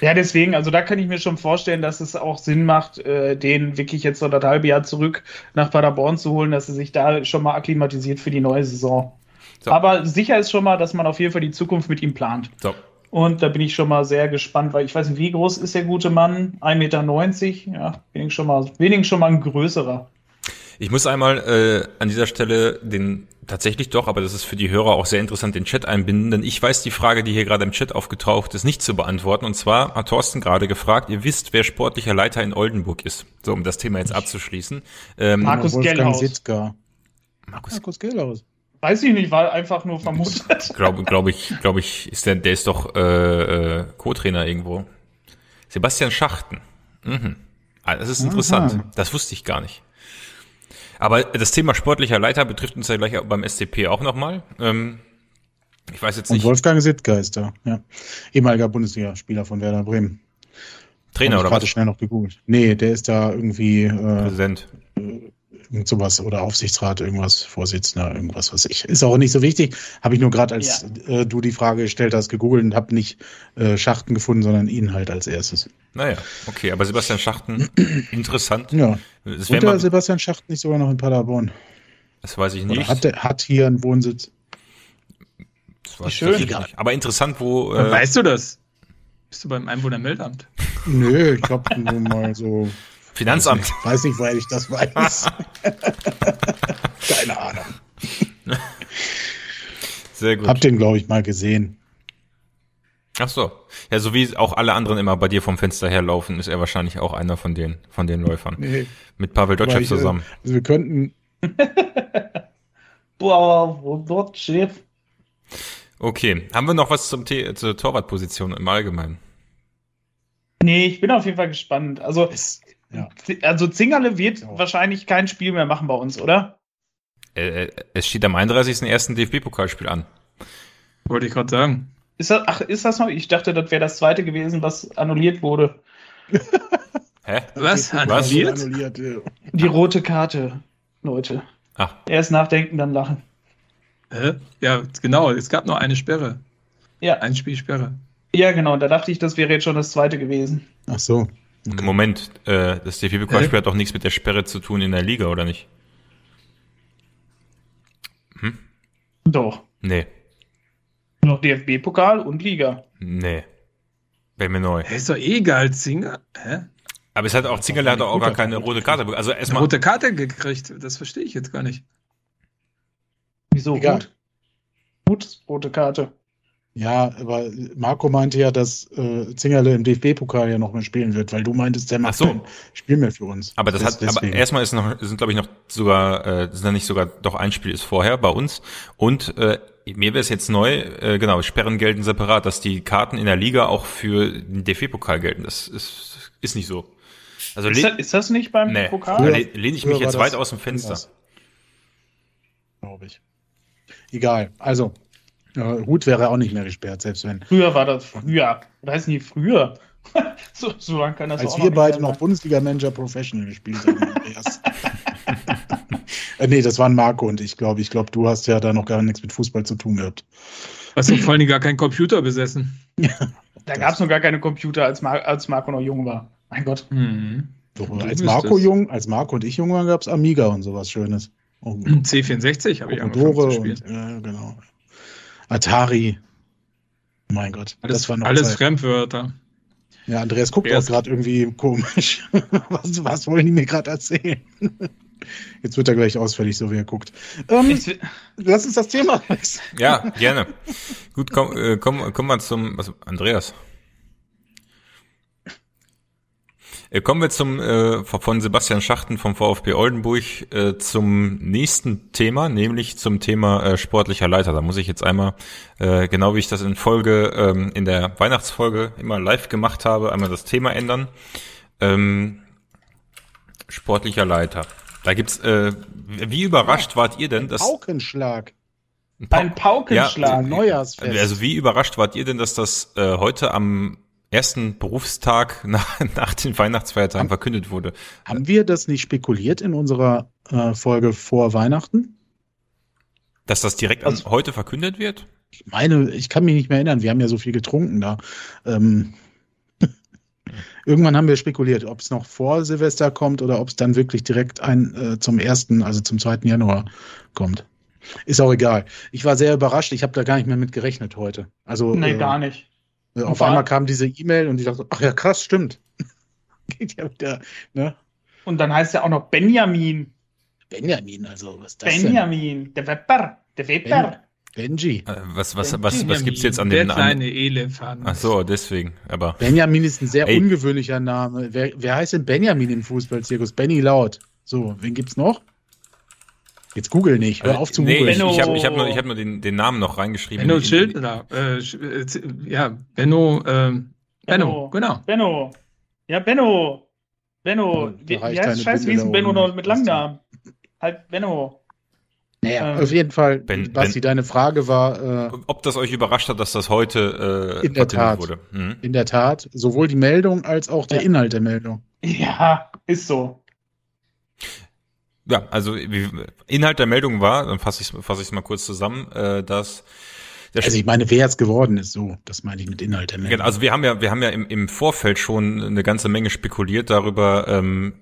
Ja, deswegen, also da kann ich mir schon vorstellen, dass es auch Sinn macht, äh, den wirklich jetzt so das halbe Jahr zurück nach Paderborn zu holen, dass er sich da schon mal akklimatisiert für die neue Saison. So. Aber sicher ist schon mal, dass man auf jeden Fall die Zukunft mit ihm plant. So. Und da bin ich schon mal sehr gespannt, weil ich weiß nicht, wie groß ist der gute Mann? 1,90 Meter? Ja, wenig schon mal, wenig schon mal ein größerer. Ich muss einmal äh, an dieser Stelle den tatsächlich doch, aber das ist für die Hörer auch sehr interessant, den Chat einbinden, denn ich weiß die Frage, die hier gerade im Chat aufgetaucht ist, nicht zu beantworten. Und zwar hat Thorsten gerade gefragt, ihr wisst, wer sportlicher Leiter in Oldenburg ist. So, um das Thema jetzt abzuschließen. Ähm, Markus Gellhaus. Markus, Markus Gellhaus. Weiß ich nicht, war einfach nur vermutet. Glaube glaub ich, glaube ich, ist der, der ist doch äh, äh, Co-Trainer irgendwo. Sebastian Schachten. Mhm. Ah, das ist interessant. Aha. Das wusste ich gar nicht. Aber das Thema sportlicher Leiter betrifft uns ja gleich beim SCP auch nochmal. Ähm, ich weiß jetzt nicht. Und Wolfgang Sittger ist da, ja. Ehemaliger Bundesligaspieler von Werder Bremen. Trainer oder was? Ich schnell noch gegoogelt. Nee, der ist da irgendwie äh, Präsident. Äh, irgend sowas oder Aufsichtsrat, irgendwas, Vorsitzender, irgendwas, was ich. Ist auch nicht so wichtig. Habe ich nur gerade, als ja. äh, du die Frage gestellt hast, gegoogelt und habe nicht äh, Schachten gefunden, sondern ihn halt als erstes. Naja, okay, aber Sebastian Schachten, interessant. Ja. Das und der Sebastian Schachten nicht sogar noch in Paderborn? Das weiß ich nicht. Oder hat, der, hat hier einen Wohnsitz. Das weiß Schön. Nicht. Aber interessant, wo. Äh, weißt du das? Bist du beim Einwohnermeldamt? Nö, ich glaube nur mal so Finanzamt. Weiß nicht, weiß nicht, weil ich das weiß. Keine Ahnung. Sehr gut. Hab den, glaube ich, mal gesehen. Ach so. Ja, so wie auch alle anderen immer bei dir vom Fenster herlaufen, ist er wahrscheinlich auch einer von den, von den Läufern. Nee. Mit Pavel Dotschew äh, zusammen. Also wir könnten. okay. Haben wir noch was zum T zur Torwartposition im Allgemeinen? Nee, ich bin auf jeden Fall gespannt. Also, es, Ja. Also Zingerle wird ja. wahrscheinlich kein Spiel mehr machen bei uns, oder? Äh, äh es steht am 31.01. DFB-Pokalspiel an. Wollte ich gerade sagen. Ist das, ach, ist das noch? Ich dachte, das wäre das zweite gewesen, was annulliert wurde. Hä? Was? Annulliert? annulliert Die rote Karte, Leute. Ach. Erst nachdenken, dann lachen. Hä? Ja, genau. Es gab noch eine Sperre. Ja. Ein Spielsperre. Ja, genau. Da dachte ich, das wäre jetzt schon das zweite gewesen. Ach so. Moment, äh, das DFB-Pokalspiel hat doch nichts mit der Sperre zu tun in der Liga, oder nicht? Hm? Doch. Nee. Noch DFB-Pokal und Liga. Nee. Wäre mir neu. Ist doch eh egal, Zinger. Hä? Aber es hat auch, Zingerle hat auch gar keine rote Karte. Also erstmal. Rote Karte gekriegt, das verstehe ich jetzt gar nicht. Wieso? Egal. Gut. Gut, rote Karte. Ja, aber Marco meinte ja, dass äh, Zingerle im DFB-Pokal ja noch mal spielen wird, weil du meintest, der macht so. kein Spiel mehr für uns. Aber das, das hat, aber erstmal ist noch, sind glaube ich noch sogar, äh, sind da nicht sogar, doch ein Spiel ist vorher bei uns und äh, mir wäre es jetzt neu, äh, genau, Sperren gelten separat, dass die Karten in der Liga auch für den DFB-Pokal gelten. Das ist, ist nicht so. Also ist, das, ist das nicht beim nee, Pokal? Früher, lehne ich mich jetzt weit aus dem Fenster. Glaube ich. Egal. Also, ja, Hut wäre auch nicht mehr gesperrt, selbst wenn. Früher war das früher. Oder heißt nicht früher? so, so lange kann das Als auch wir noch beide noch Bundesliga-Manager Professional gespielt haben. äh, nee, das waren Marco und ich glaube. Ich glaube, du hast ja da noch gar nichts mit Fußball zu tun gehabt. Hast du vor allem gar keinen Computer besessen? da gab es noch gar keine Computer, als, Mar als Marco noch jung war. Mein Gott. Mhm. So, als Marco jung, als Marco und ich jung waren, gab es Amiga und sowas Schönes. Oh, C64 habe ich angefangen zu spielen. Und, ja, genau. Atari. Mein Gott. Alles, das war noch alles Zeit. Fremdwörter. Ja, Andreas guckt auch gerade irgendwie komisch. was, was wollen die mir gerade erzählen? Jetzt wird er gleich ausfällig, so wie er guckt. Ähm, lass uns das Thema wechseln. Ja, gerne. Gut, komm, äh, komm, komm mal zum was, Andreas. Äh, kommen wir zum äh, von Sebastian Schachten vom VfB Oldenburg äh, zum nächsten Thema, nämlich zum Thema äh, sportlicher Leiter. Da muss ich jetzt einmal, äh, genau wie ich das in Folge, ähm, in der Weihnachtsfolge immer live gemacht habe, einmal das Thema ändern. Ähm, sportlicher Leiter. Da gibt's, äh, wie überrascht ja, wart ihr denn, dass Paukenschlag. Ein, pa ein Paukenschlag, ja, Neujahrsfest. Also wie überrascht wart ihr denn, dass das äh, heute am ersten Berufstag nach, nach den Weihnachtsfeiertagen haben, verkündet wurde. Haben wir das nicht spekuliert in unserer äh, Folge vor Weihnachten? Dass das direkt also, heute verkündet wird? Ich meine, ich kann mich nicht mehr erinnern, wir haben ja so viel getrunken da. Ähm, irgendwann haben wir spekuliert, ob es noch vor Silvester kommt oder ob es dann wirklich direkt ein, äh, zum ersten, also zum zweiten Januar kommt. Ist auch egal. Ich war sehr überrascht, ich habe da gar nicht mehr mit gerechnet heute. Also, nee, äh, gar nicht. Äh, auf einmal kam diese E-Mail und ich dachte, ach ja, krass, stimmt. Geht ja wieder, ne? Und dann heißt ja auch noch Benjamin. Benjamin, also was ist das Benjamin, denn? der Wepper, der Wepper. Benji. Äh, was, was, was, was, was gibt's jetzt an dem Namen? kleine Elefant. Ach so, deswegen, aber. Benjamin ist ein sehr Ey. ungewöhnlicher Name. Wer, wer heißt denn Benjamin im Fußballzirkus? Benny Laut. So, wen gibt's noch? Jetzt google nicht, hör auf zu nee, googeln. Ich, ich habe ich hab nur, ich hab nur den, den Namen noch reingeschrieben. Benno Schildner. Äh, äh, ja, Benno, äh, Benno, genau. Benno. Ja, Benno. Benno. Wie, wie heißt Scheiß Wiesen Benno noch mit Langnamen? Halt Benno. Naja, ähm, auf jeden Fall, ben, Basti, ben, deine Frage war. Äh, ob das euch überrascht hat, dass das heute äh, in der Tat wurde. Mhm. In der Tat. Sowohl die Meldung als auch der ja. Inhalt der Meldung. Ja, ist so. Ja, also wie, Inhalt der Meldung war, dann fasse ich es fass mal kurz zusammen, äh, dass also ich meine, wer es geworden ist, so, das meine ich mit Inhalt der Meldung. Genau, also wir haben ja, wir haben ja im, im Vorfeld schon eine ganze Menge spekuliert darüber, ähm,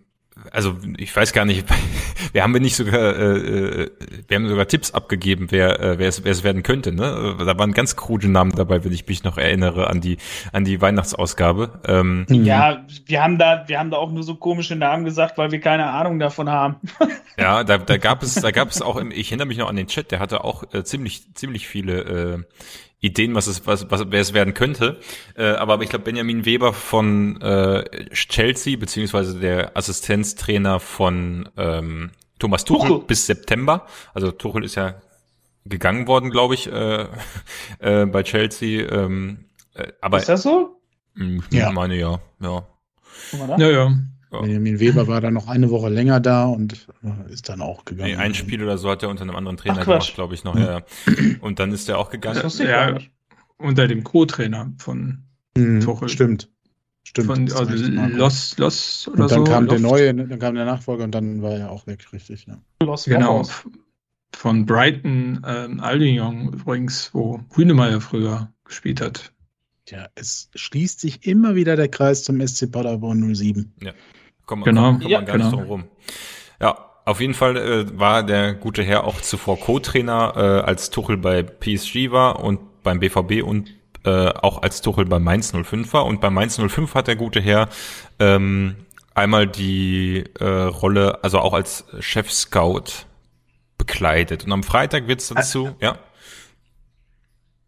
also ich weiß gar nicht, wir haben wir nicht sogar, äh, äh, wir haben sogar Tipps abgegeben, wer, äh, wer, es, wer es werden könnte. Ne? Da waren ganz krude Namen dabei, wenn ich mich noch erinnere an die an die Weihnachtsausgabe. Ähm, ja, wir haben da, wir haben da auch nur so komische Namen gesagt, weil wir keine Ahnung davon haben. ja, da, da gab es, da gab es auch, ich erinnere mich noch an den Chat, der hatte auch äh, ziemlich ziemlich viele äh, Ideen, was es, was, was wer es werden könnte. Äh, aber ich glaube, Benjamin Weber von äh, Chelsea, beziehungsweise der Assistenztrainer von ähm, Thomas Tuchel, Tuchel, bis September. Also Tuchel ist ja gegangen worden, glaube ich, äh, äh, bei Chelsea. Ähm, äh, aber ist das so? Ich ja. meine ja, ja. Ja, ja. Benjamin Weber war dann noch eine Woche länger da und äh, ist dann auch gegangen. Nee, ein Spiel oder so hat er unter einem anderen Trainer Ach, gemacht, glaube ich noch. Ja. Und dann ist er auch gegangen. Das ja, unter dem Co-Trainer von mhm, Tuchel. Stimmt. Stimmt. Von also Los, Los oder und dann so. kam Loft. der neue, dann kam der Nachfolger und dann war er auch weg, richtig. Ja. Los genau. Von Brighton, ähm, Aldion übrigens, wo Hünemeyer früher gespielt hat. Ja, es schließt sich immer wieder der Kreis zum SC Paderborn 07. Ja, kommt man, genau. kommt man ja, gar genau. nicht drum rum. Ja, auf jeden Fall äh, war der gute Herr auch zuvor Co-Trainer, äh, als Tuchel bei PSG war und beim BVB und äh, auch als Tuchel bei Mainz 05 war. Und bei Mainz 05 hat der gute Herr ähm, einmal die äh, Rolle, also auch als Chef-Scout bekleidet. Und am Freitag wird's dazu, äh, ja.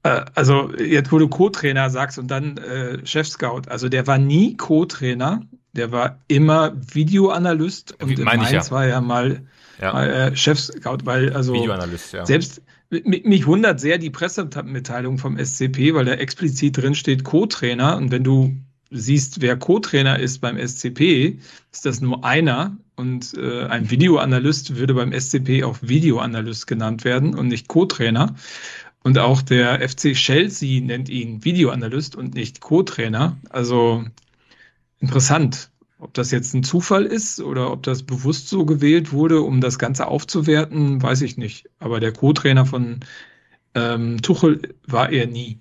Äh, also jetzt, wo du Co-Trainer sagst und dann äh, Chef-Scout, also der war nie Co-Trainer, der war immer Videoanalyst und in Mainz ja. war ja mal, ja. mal äh, Chef-Scout, weil also Videoanalyst, ja. selbst mich wundert sehr die Pressemitteilung vom SCP, weil da explizit drin steht Co-Trainer und wenn du siehst, wer Co-Trainer ist beim SCP, ist das nur einer und äh, ein Videoanalyst würde beim SCP auch Videoanalyst genannt werden und nicht Co-Trainer. Und auch der FC Chelsea nennt ihn Videoanalyst und nicht Co-Trainer. Also interessant. Ob das jetzt ein Zufall ist oder ob das bewusst so gewählt wurde, um das Ganze aufzuwerten, weiß ich nicht. Aber der Co-Trainer von ähm, Tuchel war er nie.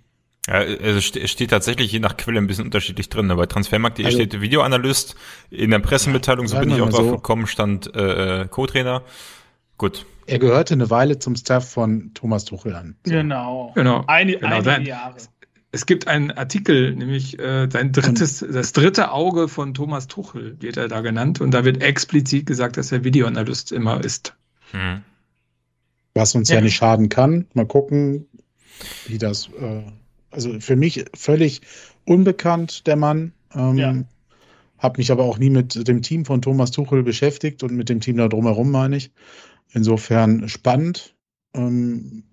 Ja, also es steht tatsächlich je nach Quelle ein bisschen unterschiedlich drin. Bei Transfermarkt.de also, steht Videoanalyst. In der Pressemitteilung, so bin ich auch drauf so. gekommen, stand äh, Co-Trainer. Gut. Er gehörte eine Weile zum Staff von Thomas Tuchel an. Genau. Genau. Eine, genau. Einige Jahre. Es gibt einen Artikel, nämlich äh, sein drittes, das dritte Auge von Thomas Tuchel wird er da genannt und da wird explizit gesagt, dass er Videoanalyst immer ist. Hm. Was uns ja. ja. nicht schaden kann. Mal gucken, wie das. Äh, also für mich völlig unbekannt der Mann. Ähm, ja. Habe mich aber auch nie mit dem Team von Thomas Tuchel beschäftigt und mit dem Team da drumherum meine ich. Insofern spannend. Ähm,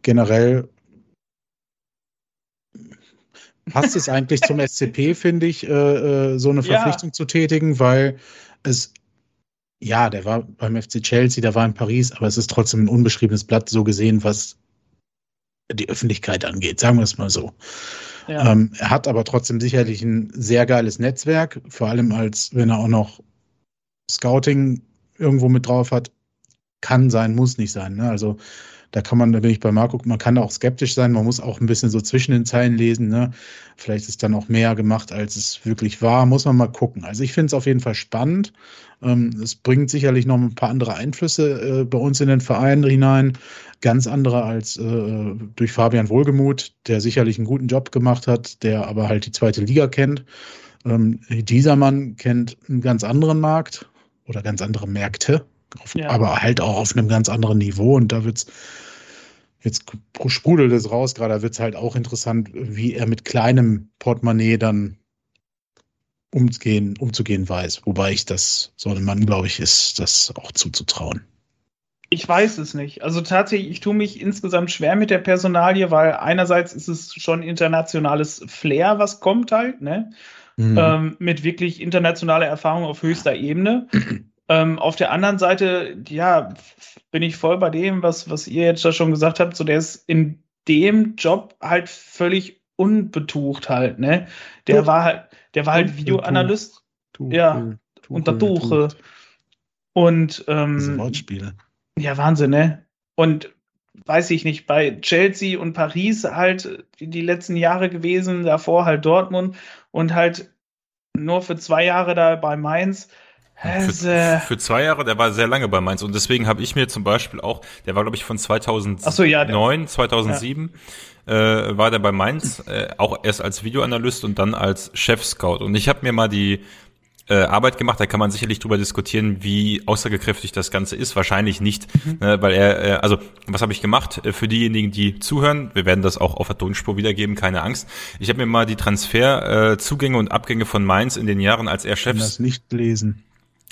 generell passt es eigentlich zum SCP, finde ich, äh, äh, so eine Verpflichtung ja. zu tätigen, weil es, ja, der war beim FC Chelsea, der war in Paris, aber es ist trotzdem ein unbeschriebenes Blatt so gesehen, was die Öffentlichkeit angeht, sagen wir es mal so. Ja. Ähm, er hat aber trotzdem sicherlich ein sehr geiles Netzwerk, vor allem als wenn er auch noch Scouting irgendwo mit drauf hat. Kann sein, muss nicht sein. Ne? Also da kann man, da bin ich bei Marco, man kann auch skeptisch sein, man muss auch ein bisschen so zwischen den Zeilen lesen. Ne? Vielleicht ist dann auch mehr gemacht, als es wirklich war. Muss man mal gucken. Also ich finde es auf jeden Fall spannend. Ähm, es bringt sicherlich noch ein paar andere Einflüsse äh, bei uns in den Verein hinein. Ganz andere als äh, durch Fabian Wohlgemuth, der sicherlich einen guten Job gemacht hat, der aber halt die zweite Liga kennt. Ähm, dieser Mann kennt einen ganz anderen Markt oder ganz andere Märkte, auf, ja. aber halt auch auf einem ganz anderen Niveau. Und da wird's jetzt sprudelt es raus, gerade da wird es halt auch interessant, wie er mit kleinem Portemonnaie dann umgehen, umzugehen weiß. Wobei ich das, so ein Mann, glaube ich, ist das auch zuzutrauen. Ich weiß es nicht. Also tatsächlich, ich tue mich insgesamt schwer mit der Personalie, weil einerseits ist es schon internationales Flair, was kommt halt, ne? Mhm. Ähm, mit wirklich internationaler Erfahrung auf höchster Ebene. Ähm, auf der anderen Seite, ja, bin ich voll bei dem, was, was ihr jetzt da schon gesagt habt. So, der ist in dem Job halt völlig unbetucht halt, ne? Der Tuch. war halt, der war halt Videoanalyst. Tuch. Ja, Tuch. unter Tuche. Und ähm, Wortspiele. Ja, Wahnsinn, ne? Und weiß ich nicht, bei Chelsea und Paris halt die, die letzten Jahre gewesen, davor halt Dortmund und halt nur für zwei Jahre da bei Mainz für, für, zwei Jahre, der war sehr lange bei Mainz und deswegen habe ich mir zum Beispiel auch, der war glaube ich von 2009, so, ja, 2007 ja. äh, war der bei Mainz, äh, auch erst als Videoanalyst und dann als Chef-Scout und ich habe mir mal die äh, Arbeit gemacht, da kann man sicherlich drüber diskutieren, wie aussagekräftig das Ganze ist, wahrscheinlich nicht, mhm. äh, weil er, äh, also was habe ich gemacht äh, für diejenigen, die zuhören, wir werden das auch auf der Tonspur wiedergeben, keine Angst. Ich habe mir mal die Transferzugänge äh, und Abgänge von Mainz in den Jahren als er Chef... Ich kann das nicht lesen.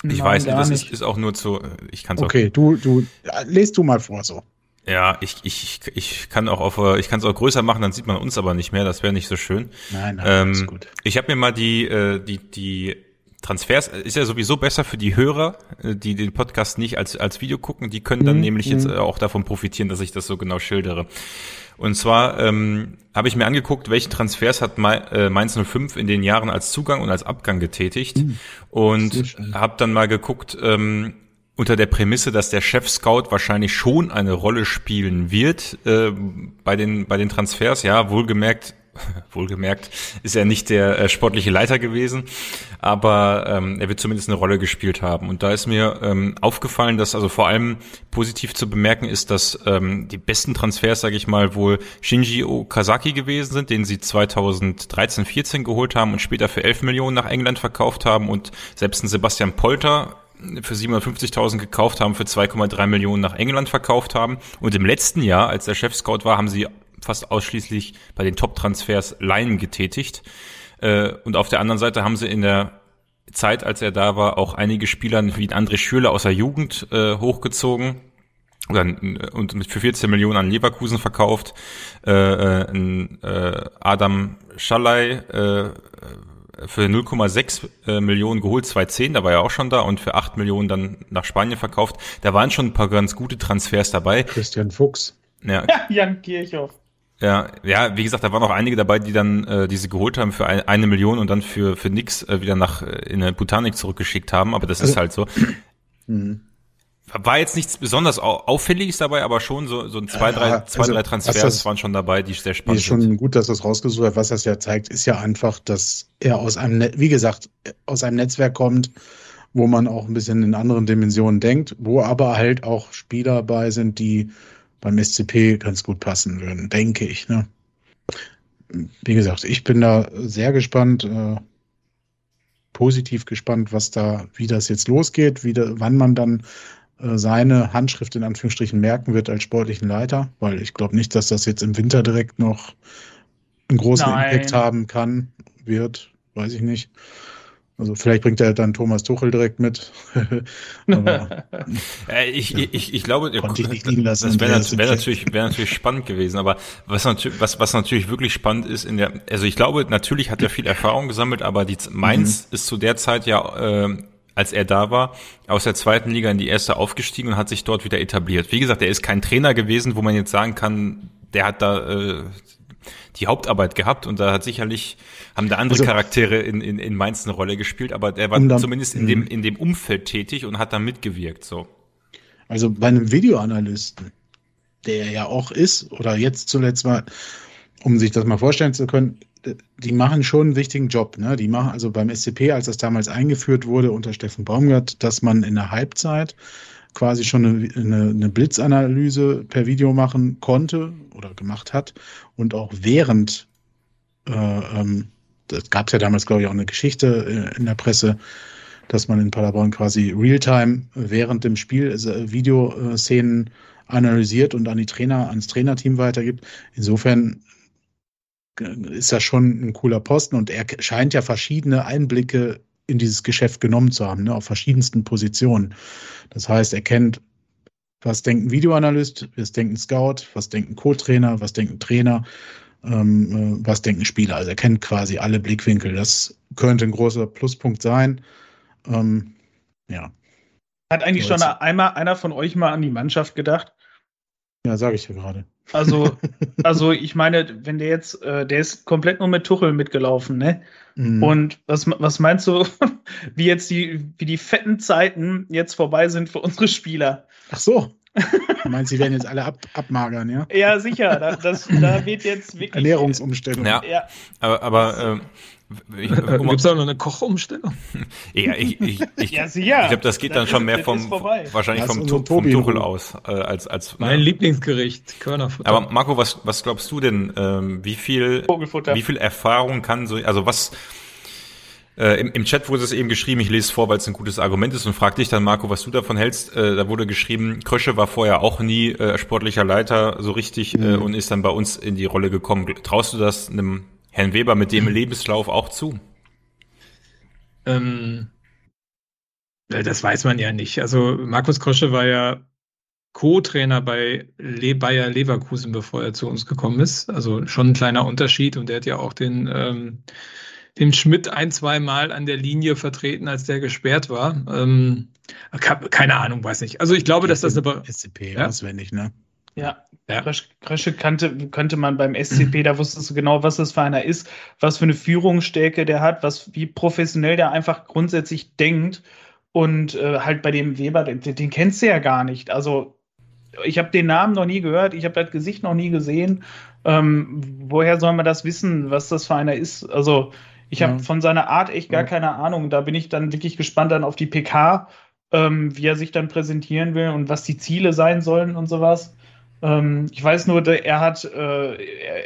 Ich Nein, weiß nicht, das ist, ist, auch nur zu, ich kann es Okay, du, du, lest du mal vor so. Ja, ich, ich, ich kann auch auf, ich kann es auch größer machen, dann sieht man uns aber nicht mehr, das wäre nicht so schön. Nein, nein, ähm, ist gut. Ich habe mir mal die, äh, die, die Transfers ist ja sowieso besser für die Hörer, äh, die den Podcast nicht als, als Video gucken. Die können dann mhm. nämlich jetzt mhm. äh, auch davon profitieren, dass ich das so genau schildere. Und zwar ähm, habe ich mir angeguckt, welche Transfers hat äh, Mainz 05 in den Jahren als Zugang und als Abgang getätigt. Mhm. Und habe dann mal geguckt, ähm, unter der Prämisse, dass der Chef-Scout wahrscheinlich schon eine Rolle spielen wird äh, bei den bei den Transfers. Ja, wohlgemerkt Wohlgemerkt ist er nicht der äh, sportliche Leiter gewesen, aber ähm, er wird zumindest eine Rolle gespielt haben. Und da ist mir ähm, aufgefallen, dass also vor allem positiv zu bemerken ist, dass ähm, die besten Transfers, sage ich mal, wohl Shinji Okazaki gewesen sind, den sie 2013, 14 geholt haben und später für 11 Millionen nach England verkauft haben und selbst ein Sebastian Polter für 750.000 gekauft haben, für 2,3 Millionen nach England verkauft haben. Und im letzten Jahr, als der Chef-Scout war, haben sie fast ausschließlich bei den Top-Transfers Laien getätigt. Äh, und auf der anderen Seite haben sie in der Zeit, als er da war, auch einige Spieler wie André Schürle aus der Jugend äh, hochgezogen und für 14 Millionen an Leverkusen verkauft. Äh, äh, Adam Schallei äh, für 0,6 äh, Millionen geholt, 2,10, da war er auch schon da und für 8 Millionen dann nach Spanien verkauft. Da waren schon ein paar ganz gute Transfers dabei. Christian Fuchs. Ja, Jan Kirchhoff. Ja, ja, wie gesagt, da waren auch einige dabei, die dann äh, diese geholt haben für ein, eine Million und dann für für nix äh, wieder nach äh, in der Botanik zurückgeschickt haben. Aber das also, ist halt so. Mhm. War jetzt nichts besonders auffälliges dabei, aber schon so, so ein zwei, drei, ja, zwei, also, drei Transfers das, waren schon dabei, die sehr spannend sind. Ist schon gut, dass das rausgesucht hat. Was das ja zeigt, ist ja einfach, dass er aus einem, Net wie gesagt, aus einem Netzwerk kommt, wo man auch ein bisschen in anderen Dimensionen denkt, wo aber halt auch Spieler dabei sind, die beim SCP ganz gut passen würden, denke ich. Ne? Wie gesagt, ich bin da sehr gespannt, äh, positiv gespannt, was da, wie das jetzt losgeht, wie da, wann man dann äh, seine Handschrift in Anführungsstrichen merken wird als sportlichen Leiter, weil ich glaube nicht, dass das jetzt im Winter direkt noch einen großen Nein. Impact haben kann, wird, weiß ich nicht. Also vielleicht bringt er dann Thomas Tuchel direkt mit. Ich, ich, ich glaube, konnte ich nicht liegen lassen. Das wäre wär natürlich, wär natürlich spannend gewesen. Aber was natürlich, was, was natürlich wirklich spannend ist in der, also ich glaube, natürlich hat er viel Erfahrung gesammelt, aber die Mainz mhm. ist zu der Zeit ja äh, als er da war, aus der zweiten Liga in die erste aufgestiegen und hat sich dort wieder etabliert. Wie gesagt, er ist kein Trainer gewesen, wo man jetzt sagen kann, der hat da äh, die Hauptarbeit gehabt und da hat sicherlich haben da andere also, Charaktere in, in, in Mainz eine Rolle gespielt, aber der war dann, zumindest in dem, mhm. in dem Umfeld tätig und hat da mitgewirkt, so. Also bei einem Videoanalysten, der ja auch ist, oder jetzt zuletzt mal, um sich das mal vorstellen zu können, die machen schon einen wichtigen Job. Ne? Die machen also beim SCP, als das damals eingeführt wurde unter Steffen Baumgart, dass man in der Halbzeit quasi schon eine, eine, Blitzanalyse per Video machen konnte oder gemacht hat und auch während, äh, ähm, das gab es ja damals, glaube ich, auch eine Geschichte äh, in der Presse, dass man in Paderborn quasi Realtime während dem Spiel also Videoszenen analysiert und an die Trainer, ans Trainerteam weitergibt. Insofern ist das schon ein cooler Posten und er scheint ja verschiedene Einblicke in dieses Geschäft genommen zu haben, ne, auf verschiedensten Positionen. Das heißt, er kennt, was denkt ein Videoanalyst, was denkt ein Scout, was denkt ein Co-Trainer, was denkt ein Trainer, ähm, äh, was denkt ein Spieler. Also er kennt quasi alle Blickwinkel. Das könnte ein großer Pluspunkt sein. Ähm, ja. Hat eigentlich schon einmal einer von euch mal an die Mannschaft gedacht? Ja, sage ich ja gerade. Also, also ich meine, wenn der jetzt, äh, der ist komplett nur mit Tuchel mitgelaufen, ne? Mhm. Und was, was meinst du, wie jetzt die, wie die fetten Zeiten jetzt vorbei sind für unsere Spieler? Ach so. Du meinst, sie werden jetzt alle ab, abmagern, ja? Ja, sicher. Da, das, da wird jetzt wirklich. Ernährungsumstellung. Ja. ja. Aber, aber ähm, ich, um, Gibt es auch noch eine Kochumstellung? ja, ich, ich, ich, ja, ich glaube, das geht dann, dann schon mehr vom wahrscheinlich vom, vom Tuchel aus äh, als als mein Lieblingsgericht Körnerfutter. Aber Marco, was was glaubst du denn? Ähm, wie viel wie viel Erfahrung kann so also was äh, im, Im Chat wurde es eben geschrieben, ich lese es vor, weil es ein gutes Argument ist und frag dich dann, Marco, was du davon hältst. Äh, da wurde geschrieben, Krösche war vorher auch nie äh, sportlicher Leiter so richtig äh, mhm. äh, und ist dann bei uns in die Rolle gekommen. Traust du das einem Herrn Weber mit dem Lebenslauf auch zu? Ähm, das weiß man ja nicht. Also Markus Krösche war ja Co-Trainer bei Le Bayer Leverkusen, bevor er zu uns gekommen ist. Also schon ein kleiner Unterschied und der hat ja auch den, ähm, den Schmidt ein, zwei Mal an der Linie vertreten, als der gesperrt war. Ähm, keine Ahnung, weiß nicht. Also ich glaube, dass das eine SCP ja? auswendig, ne? Ja, ja. Krösche kannte, könnte man beim SCP, da wusstest du genau, was das für einer ist, was für eine Führungsstärke der hat, was, wie professionell der einfach grundsätzlich denkt. Und äh, halt bei dem Weber, den, den kennst du ja gar nicht. Also, ich habe den Namen noch nie gehört, ich habe das Gesicht noch nie gesehen. Ähm, woher soll man das wissen, was das für einer ist? Also, ich habe ja. von seiner Art echt gar ja. keine Ahnung. Da bin ich dann wirklich gespannt dann auf die PK, ähm, wie er sich dann präsentieren will und was die Ziele sein sollen und sowas. Ähm, ich weiß nur, er hat, äh,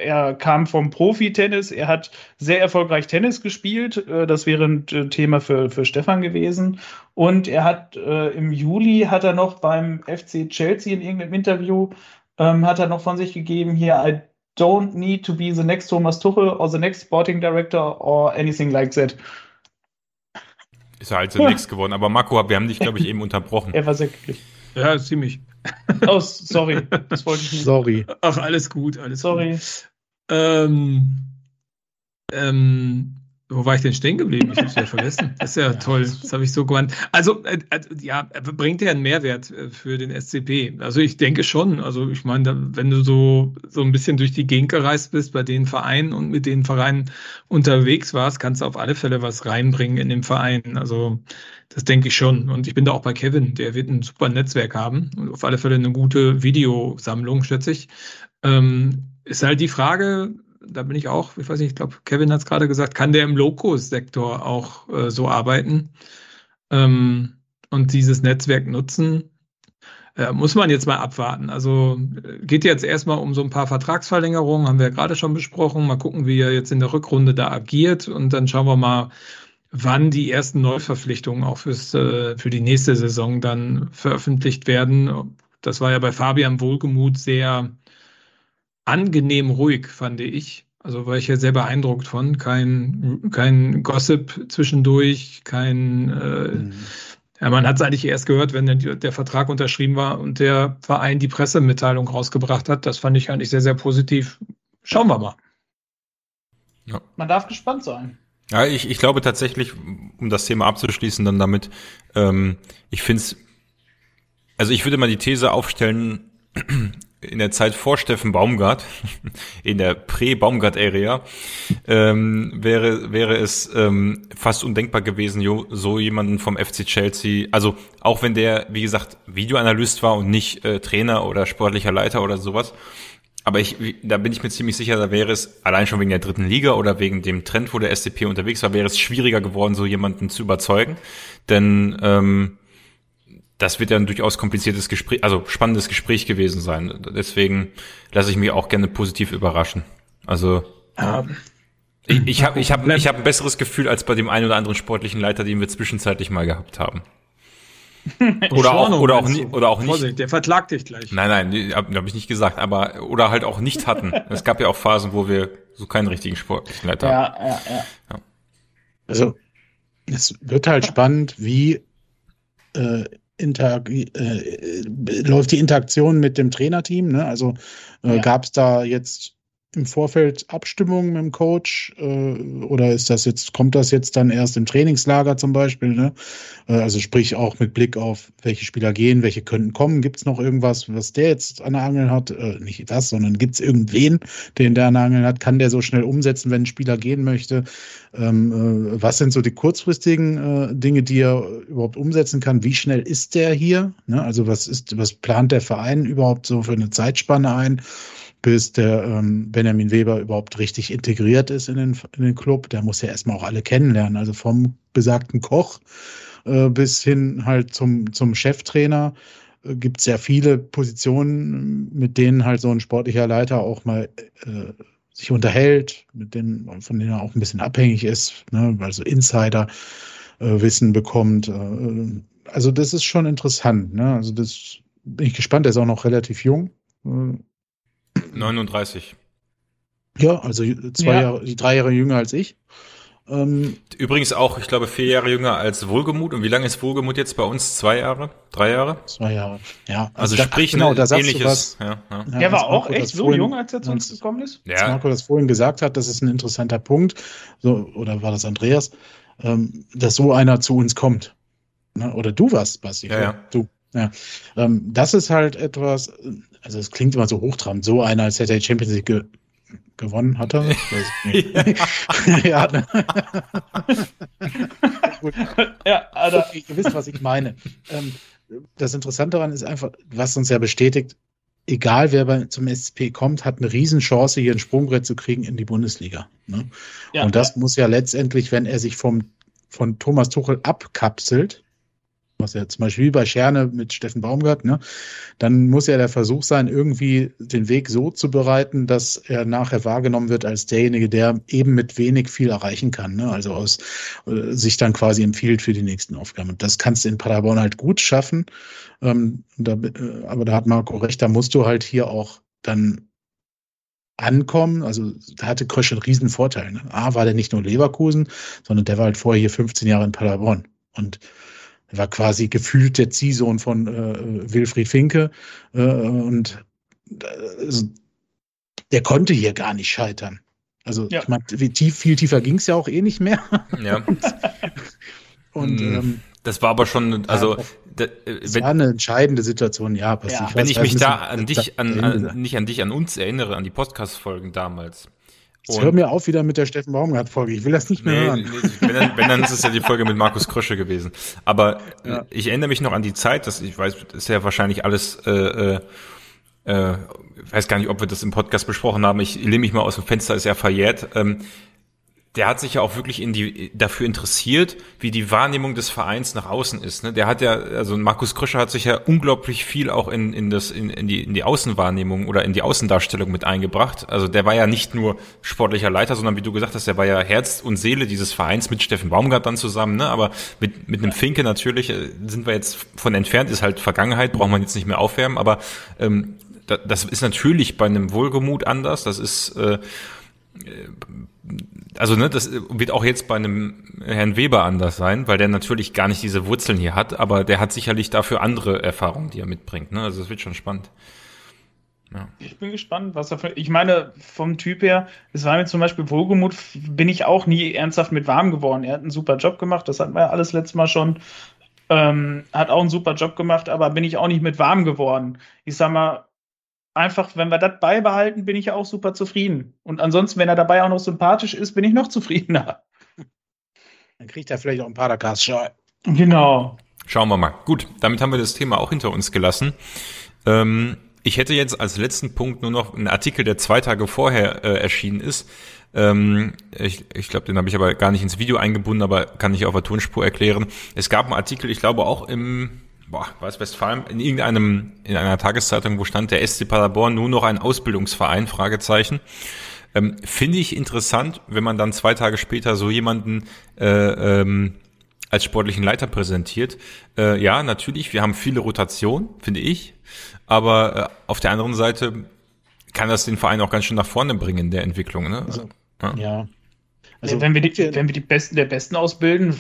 er, kam vom Profi-Tennis, er hat sehr erfolgreich Tennis gespielt. Äh, das wäre ein äh, Thema für, für Stefan gewesen. Und er hat äh, im Juli hat er noch beim FC Chelsea in irgendeinem Interview ähm, hat er noch von sich gegeben hier I don't need to be the next Thomas Tuchel or the next Sporting Director or anything like that. Ist er halt zunächst geworden. Aber Marco, wir haben dich, glaube ich, eben unterbrochen. Er war sehr glücklich. Ja, ziemlich. Oh, sorry. Das wollte ich nicht. Sorry. Ach, alles gut, alles sorry. Gut. Ähm, ähm, wo war ich denn stehen geblieben? Ich habe es ja vergessen. Das ist ja, ja toll. Das habe ich so gewandt. Also, äh, äh, ja, bringt ja einen Mehrwert äh, für den SCP. Also ich denke schon. Also ich meine, wenn du so, so ein bisschen durch die Gegend gereist bist, bei den Vereinen und mit den Vereinen unterwegs warst, kannst du auf alle Fälle was reinbringen in den Verein. Also das denke ich schon. Und ich bin da auch bei Kevin. Der wird ein super Netzwerk haben und auf alle Fälle eine gute Videosammlung, schätze ich. Ähm, ist halt die Frage, da bin ich auch, ich weiß nicht, ich glaube, Kevin hat es gerade gesagt, kann der im Low-Cost-Sektor auch äh, so arbeiten ähm, und dieses Netzwerk nutzen? Äh, muss man jetzt mal abwarten. Also äh, geht jetzt erstmal um so ein paar Vertragsverlängerungen, haben wir ja gerade schon besprochen. Mal gucken, wie er jetzt in der Rückrunde da agiert und dann schauen wir mal, wann die ersten Neuverpflichtungen auch fürs, äh, für die nächste Saison dann veröffentlicht werden. Das war ja bei Fabian Wohlgemuth sehr angenehm ruhig, fand ich. Also war ich ja sehr beeindruckt von. Kein, kein Gossip zwischendurch, kein äh, mhm. ja, man hat es eigentlich erst gehört, wenn der, der, Vertrag unterschrieben war und der Verein die Pressemitteilung rausgebracht hat. Das fand ich eigentlich sehr, sehr positiv. Schauen wir mal. Ja. Man darf gespannt sein. Ja, ich, ich glaube tatsächlich, um das Thema abzuschließen, dann damit, ähm, ich finde es, also ich würde mal die These aufstellen, in der Zeit vor Steffen Baumgart, in der Prä-Baumgart-Area, ähm, wäre, wäre es ähm, fast undenkbar gewesen, jo, so jemanden vom FC Chelsea, also auch wenn der, wie gesagt, Videoanalyst war und nicht äh, Trainer oder sportlicher Leiter oder sowas, aber ich, da bin ich mir ziemlich sicher, da wäre es allein schon wegen der dritten Liga oder wegen dem Trend, wo der SCP unterwegs war, wäre es schwieriger geworden, so jemanden zu überzeugen. Denn ähm, das wird ja ein durchaus kompliziertes Gespräch, also spannendes Gespräch gewesen sein. Deswegen lasse ich mich auch gerne positiv überraschen. Also ja. ich, ich habe ich hab, ich hab ein besseres Gefühl als bei dem einen oder anderen sportlichen Leiter, den wir zwischenzeitlich mal gehabt haben. oder auch, oder auch, nie, oder auch nicht. Vorsicht, der verklagt dich gleich. Nein, nein, habe hab ich nicht gesagt, aber oder halt auch nicht hatten. es gab ja auch Phasen, wo wir so keinen richtigen sportlichen Leiter ja, haben. Ja, ja, ja. Also es wird halt spannend, wie äh, Inter äh, läuft die Interaktion mit dem Trainerteam? Ne? Also äh, ja. gab es da jetzt im Vorfeld Abstimmungen mit dem Coach äh, oder ist das jetzt, kommt das jetzt dann erst im Trainingslager zum Beispiel? Ne? Äh, also sprich auch mit Blick auf, welche Spieler gehen, welche könnten kommen. Gibt es noch irgendwas, was der jetzt an der Angel hat? Äh, nicht das, sondern gibt es irgendwen, den der an der Angel hat? Kann der so schnell umsetzen, wenn ein Spieler gehen möchte? Ähm, äh, was sind so die kurzfristigen äh, Dinge, die er überhaupt umsetzen kann? Wie schnell ist der hier? Ne? Also was ist, was plant der Verein überhaupt so für eine Zeitspanne ein? Bis der ähm, Benjamin Weber überhaupt richtig integriert ist in den, in den Club. Der muss ja erstmal auch alle kennenlernen, also vom besagten Koch äh, bis hin halt zum, zum Cheftrainer äh, gibt es ja viele Positionen, mit denen halt so ein sportlicher Leiter auch mal äh, sich unterhält, mit denen, von denen er auch ein bisschen abhängig ist, ne, weil so Insider äh, Wissen bekommt. Äh, also das ist schon interessant. Ne? Also das bin ich gespannt. Der ist auch noch relativ jung. Äh, 39. Ja, also zwei ja. Jahre, drei Jahre jünger als ich. Ähm, Übrigens auch, ich glaube, vier Jahre jünger als Wohlgemut. Und wie lange ist Wohlgemut jetzt bei uns? Zwei Jahre? Drei Jahre? Zwei Jahre, ja. Also, also da, sprich, genau, da ähnliches. Ja, ja. ja, Der war auch echt so vorhin, jung, als er zu uns gekommen ist? Ja. Als Marco das vorhin gesagt hat, das ist ein interessanter Punkt. So, oder war das Andreas? Ähm, dass so einer zu uns kommt. Ne? Oder du warst, Basti. Ja, ja. Du. Ja. Ähm, das ist halt etwas, also es klingt immer so hochtrabend, so einer, als hätte er die Champions League ge gewonnen, hat er? ja. Ne? ja, also. Okay, ihr wisst, was ich meine. Ähm, das Interessante daran ist einfach, was uns ja bestätigt, egal wer bei, zum SCP kommt, hat eine Riesenchance, hier ein Sprungbrett zu kriegen in die Bundesliga. Ne? Ja, Und das ja. muss ja letztendlich, wenn er sich vom, von Thomas Tuchel abkapselt, was ja zum Beispiel bei Scherne mit Steffen Baumgart, ne, dann muss ja der Versuch sein, irgendwie den Weg so zu bereiten, dass er nachher wahrgenommen wird als derjenige, der eben mit wenig viel erreichen kann. Ne? Also aus äh, sich dann quasi empfiehlt für die nächsten Aufgaben. Und das kannst du in Paderborn halt gut schaffen. Ähm, da, äh, aber da hat Marco recht, da musst du halt hier auch dann ankommen. Also da hatte Krösch einen riesen Vorteil. Ne? A, war der nicht nur Leverkusen, sondern der war halt vorher hier 15 Jahre in Paderborn. Und er war quasi gefühlt der Ziehsohn von äh, Wilfried Finke. Äh, und äh, der konnte hier gar nicht scheitern. Also ja. ich meine, tief, viel tiefer ging es ja auch eh nicht mehr. Ja. und, und hm. ähm, das war aber schon, also ja, das wenn, war eine entscheidende Situation, ja. ja. Ich wenn ich mich da an dich, an, an, nicht an dich, an uns erinnere, an die Podcast-Folgen damals, Jetzt hör mir auf wieder mit der Steffen Baumgart-Folge. Ich will das nicht mehr nee, hören. Nee, wenn, dann, wenn, dann ist es ja die Folge mit Markus Krösche gewesen. Aber ja. ich erinnere mich noch an die Zeit, dass ich weiß, ist ja wahrscheinlich alles, äh, äh, äh, weiß gar nicht, ob wir das im Podcast besprochen haben. Ich lehne mich mal aus dem Fenster, ist ja verjährt. Ähm, der hat sich ja auch wirklich in die, dafür interessiert, wie die Wahrnehmung des Vereins nach außen ist. Ne? Der hat ja, also Markus Kröscher hat sich ja unglaublich viel auch in, in, das, in, in, die, in die Außenwahrnehmung oder in die Außendarstellung mit eingebracht. Also der war ja nicht nur sportlicher Leiter, sondern wie du gesagt hast, der war ja Herz und Seele dieses Vereins mit Steffen Baumgart dann zusammen. Ne? Aber mit, mit einem Finke natürlich äh, sind wir jetzt von entfernt, ist halt Vergangenheit, braucht man jetzt nicht mehr aufwärmen. Aber ähm, das ist natürlich bei einem Wohlgemut anders. Das ist äh, also ne, das wird auch jetzt bei einem Herrn Weber anders sein, weil der natürlich gar nicht diese Wurzeln hier hat, aber der hat sicherlich dafür andere Erfahrungen, die er mitbringt. Ne? Also es wird schon spannend. Ja. Ich bin gespannt, was er für. Ich meine, vom Typ her, es war mir zum Beispiel Wohlgemut, bin ich auch nie ernsthaft mit warm geworden. Er hat einen super Job gemacht, das hatten wir ja alles letztes Mal schon. Ähm, hat auch einen super Job gemacht, aber bin ich auch nicht mit warm geworden. Ich sag mal, einfach, wenn wir das beibehalten, bin ich ja auch super zufrieden. Und ansonsten, wenn er dabei auch noch sympathisch ist, bin ich noch zufriedener. Dann kriegt er vielleicht auch ein Padercast. Genau. Schauen wir mal. Gut, damit haben wir das Thema auch hinter uns gelassen. Ähm, ich hätte jetzt als letzten Punkt nur noch einen Artikel, der zwei Tage vorher äh, erschienen ist. Ähm, ich ich glaube, den habe ich aber gar nicht ins Video eingebunden, aber kann ich auf der Tonspur erklären. Es gab einen Artikel, ich glaube auch im boah, was Westfalen, in irgendeinem, in einer Tageszeitung, wo stand der SC Paderborn nur noch ein Ausbildungsverein, Fragezeichen. Ähm, Finde ich interessant, wenn man dann zwei Tage später so jemanden äh, ähm, als sportlichen Leiter präsentiert. Äh, ja, natürlich, wir haben viele Rotation, finde ich. Aber äh, auf der anderen Seite kann das den Verein auch ganz schön nach vorne bringen in der Entwicklung. Ne? Also, ja. ja. Also, wenn wir die, wenn wir die Besten der Besten ausbilden,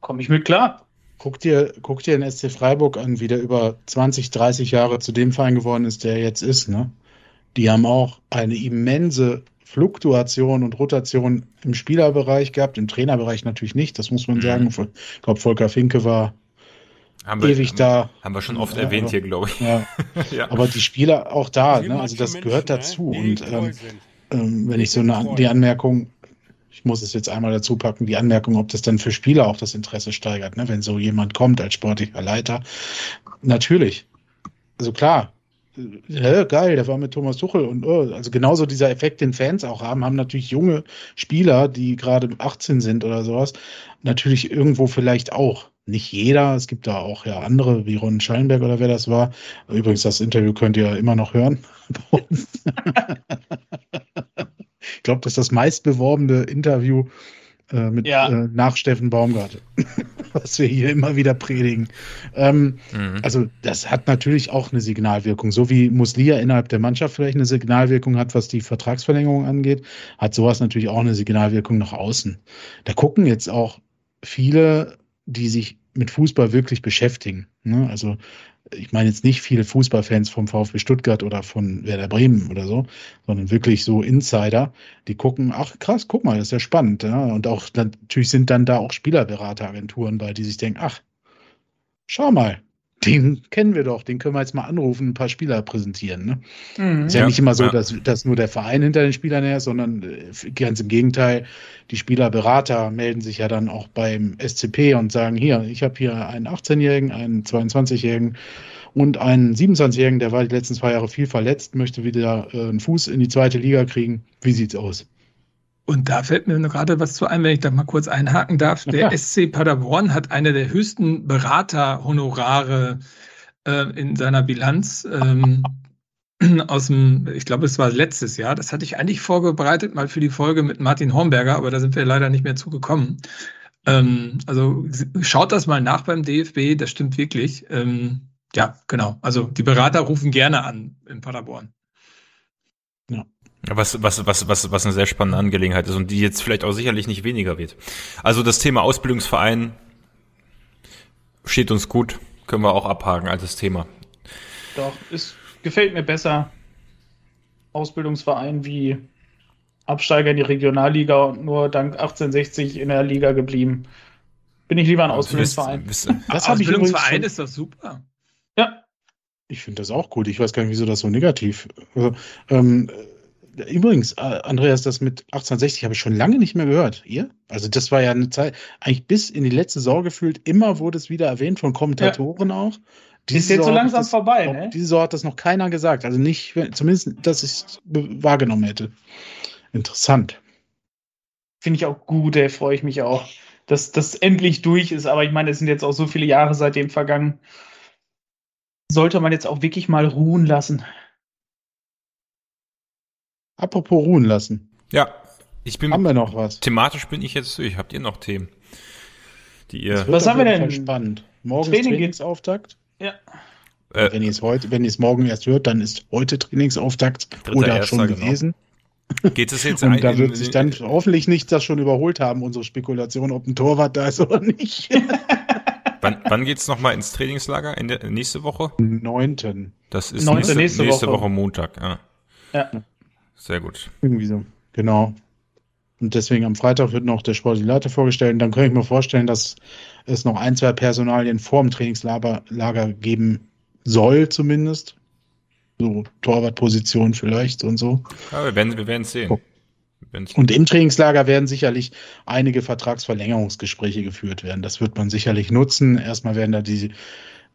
komme ich mit klar. Guck dir, guck dir den SC Freiburg an, wie der über 20, 30 Jahre zu dem Verein geworden ist, der er jetzt ist. Ne? Die haben auch eine immense Fluktuation und Rotation im Spielerbereich gehabt, im Trainerbereich natürlich nicht, das muss man mhm. sagen. Ich glaube, Volker Finke war haben wir, ewig haben, da. Haben wir schon oft ja, erwähnt aber, hier, glaube ich. Ja. ja. Aber die Spieler auch da, ne? also das Menschen, gehört dazu. Ne? Und ähm, ähm, wenn ich so eine, die Anmerkung ich muss es jetzt einmal dazu packen, die Anmerkung, ob das dann für Spieler auch das Interesse steigert, ne? wenn so jemand kommt als sportlicher Leiter. Natürlich. Also klar, ja, geil, der war mit Thomas Tuchel und oh, also genauso dieser Effekt, den Fans auch haben, haben natürlich junge Spieler, die gerade 18 sind oder sowas, natürlich irgendwo vielleicht auch. Nicht jeder, es gibt da auch ja andere, wie Ron Schallenberg oder wer das war. Übrigens, das Interview könnt ihr immer noch hören. Ich glaube, das ist das meistbeworbene Interview äh, mit, ja. äh, nach Steffen Baumgart. was wir hier immer wieder predigen. Ähm, mhm. Also das hat natürlich auch eine Signalwirkung. So wie Muslia innerhalb der Mannschaft vielleicht eine Signalwirkung hat, was die Vertragsverlängerung angeht, hat sowas natürlich auch eine Signalwirkung nach außen. Da gucken jetzt auch viele, die sich mit Fußball wirklich beschäftigen. Ne? Also ich meine jetzt nicht viele Fußballfans vom VfB Stuttgart oder von Werder Bremen oder so, sondern wirklich so Insider, die gucken, ach krass, guck mal, das ist ja spannend. Ja? Und auch natürlich sind dann da auch Spielerberateragenturen bei, die sich denken, ach, schau mal, den kennen wir doch, den können wir jetzt mal anrufen, ein paar Spieler präsentieren. Ne? Mhm. Ist ja, ja, nicht immer so, ja. dass, dass nur der Verein hinter den Spielern her ist, sondern äh, ganz im Gegenteil, die Spielerberater melden sich ja dann auch beim SCP und sagen, hier, ich habe hier einen 18-Jährigen, einen 22-Jährigen und einen 27-Jährigen, der war die letzten zwei Jahre viel verletzt, möchte wieder äh, einen Fuß in die zweite Liga kriegen. Wie sieht's aus? Und da fällt mir gerade was zu ein, wenn ich da mal kurz einhaken darf. Der ja. SC Paderborn hat eine der höchsten Beraterhonorare äh, in seiner Bilanz. Ähm, aus dem, ich glaube, es war letztes Jahr. Das hatte ich eigentlich vorbereitet, mal für die Folge mit Martin Hornberger, aber da sind wir leider nicht mehr zugekommen. Ähm, also schaut das mal nach beim DFB, das stimmt wirklich. Ähm, ja, genau. Also die Berater rufen gerne an in Paderborn. Ja. Was, was, was, was, was eine sehr spannende Angelegenheit ist und die jetzt vielleicht auch sicherlich nicht weniger wird. Also das Thema Ausbildungsverein steht uns gut, können wir auch abhaken als Thema. Doch, es gefällt mir besser. Ausbildungsverein wie Absteiger in die Regionalliga und nur dank 1860 in der Liga geblieben. Bin ich lieber ein Ausbildungsverein. Das Ausbildungsverein ist doch super. Ja. Ich finde das auch gut. Ich weiß gar nicht, wieso das so negativ. Also, ähm, Übrigens, äh, Andreas, das mit 1860 habe ich schon lange nicht mehr gehört. Ihr? Also das war ja eine Zeit, eigentlich bis in die letzte Saison gefühlt, immer wurde es wieder erwähnt von Kommentatoren ja. auch. Diese ist jetzt so langsam das, vorbei, ne? Diese Saison hat das noch keiner gesagt. Also nicht, zumindest, dass ich es wahrgenommen hätte. Interessant. Finde ich auch gut, ey, freue ich mich auch, dass das endlich durch ist. Aber ich meine, es sind jetzt auch so viele Jahre seitdem vergangen. Sollte man jetzt auch wirklich mal ruhen lassen. Apropos ruhen lassen. Ja, ich bin. Haben wir noch was? Thematisch bin ich jetzt durch. Habt ihr noch Themen? Die ihr. Was haben wir denn? Spannend. Morgen Training Trainingsauftakt. Ja. Äh, wenn ihr es heute, wenn ihr es morgen erst hört, dann ist heute Trainingsauftakt oder schon genau. gewesen. Geht es jetzt Und da wird sich dann hoffentlich nicht das schon überholt haben, unsere Spekulation, ob ein Torwart da ist oder nicht. wann wann geht es nochmal ins Trainingslager? In der, nächste Woche? Neunten. Das ist nächste, nächste, nächste Woche. Woche Montag. Ja. ja. Sehr gut. Irgendwie so. Genau. Und deswegen am Freitag wird noch der sportliche Leiter vorgestellt. Und dann könnte ich mir vorstellen, dass es noch ein, zwei Personalien vor dem Trainingslager Lager geben soll, zumindest. So Torwartposition vielleicht und so. Ja, wir werden wir sehen. Oh. Und im Trainingslager werden sicherlich einige Vertragsverlängerungsgespräche geführt werden. Das wird man sicherlich nutzen. Erstmal werden da die,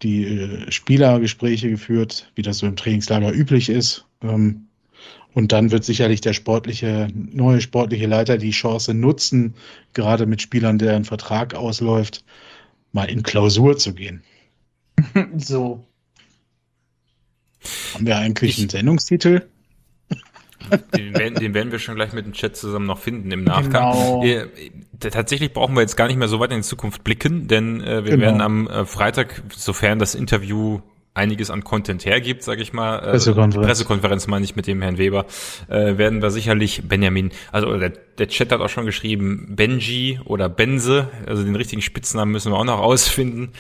die äh, Spielergespräche geführt, wie das so im Trainingslager üblich ist. Ähm, und dann wird sicherlich der sportliche, neue sportliche Leiter die Chance nutzen, gerade mit Spielern, deren Vertrag ausläuft, mal in Klausur zu gehen. So. Haben wir eigentlich ich, einen Sendungstitel? Den werden, den werden wir schon gleich mit dem Chat zusammen noch finden im Nachgang. Genau. Tatsächlich brauchen wir jetzt gar nicht mehr so weit in die Zukunft blicken, denn äh, wir genau. werden am äh, Freitag, sofern das Interview einiges an Content hergibt, sage ich mal. Äh, Pressekonferenz. Pressekonferenz meine ich mit dem Herrn Weber. Äh, werden wir sicherlich Benjamin, also der, der Chat hat auch schon geschrieben, Benji oder Benze, also den richtigen Spitznamen müssen wir auch noch ausfinden.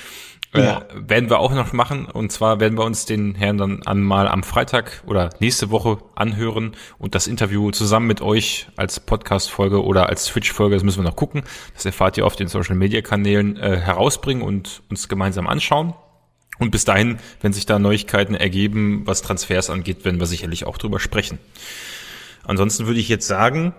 Äh, ja. Äh, werden wir auch noch machen. Und zwar werden wir uns den Herrn dann an mal am Freitag oder nächste Woche anhören und das Interview zusammen mit euch als Podcast-Folge oder als Twitch-Folge, das müssen wir noch gucken. Das erfahrt ihr auf den Social-Media-Kanälen äh, herausbringen und uns gemeinsam anschauen. Und bis dahin, wenn sich da Neuigkeiten ergeben, was Transfers angeht, werden wir sicherlich auch drüber sprechen. Ansonsten würde ich jetzt sagen,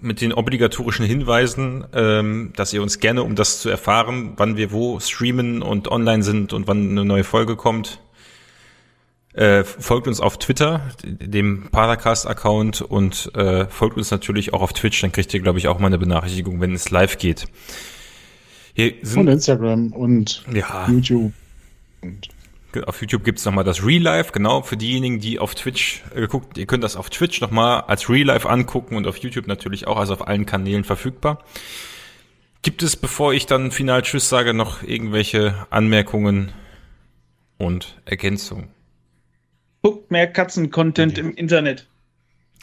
mit den obligatorischen Hinweisen, ähm, dass ihr uns gerne, um das zu erfahren, wann wir wo streamen und online sind und wann eine neue Folge kommt, äh, folgt uns auf Twitter, dem Paracast-Account und äh, folgt uns natürlich auch auf Twitch, dann kriegt ihr, glaube ich, auch mal eine Benachrichtigung, wenn es live geht. Hier sind, und Instagram und ja, YouTube. Und auf YouTube gibt's nochmal das Real Life, genau, für diejenigen, die auf Twitch äh, geguckt, ihr könnt das auf Twitch nochmal als Real Life angucken und auf YouTube natürlich auch, also auf allen Kanälen verfügbar. Gibt es, bevor ich dann final Tschüss sage, noch irgendwelche Anmerkungen und Ergänzungen? Guckt mehr Katzen-Content im Internet.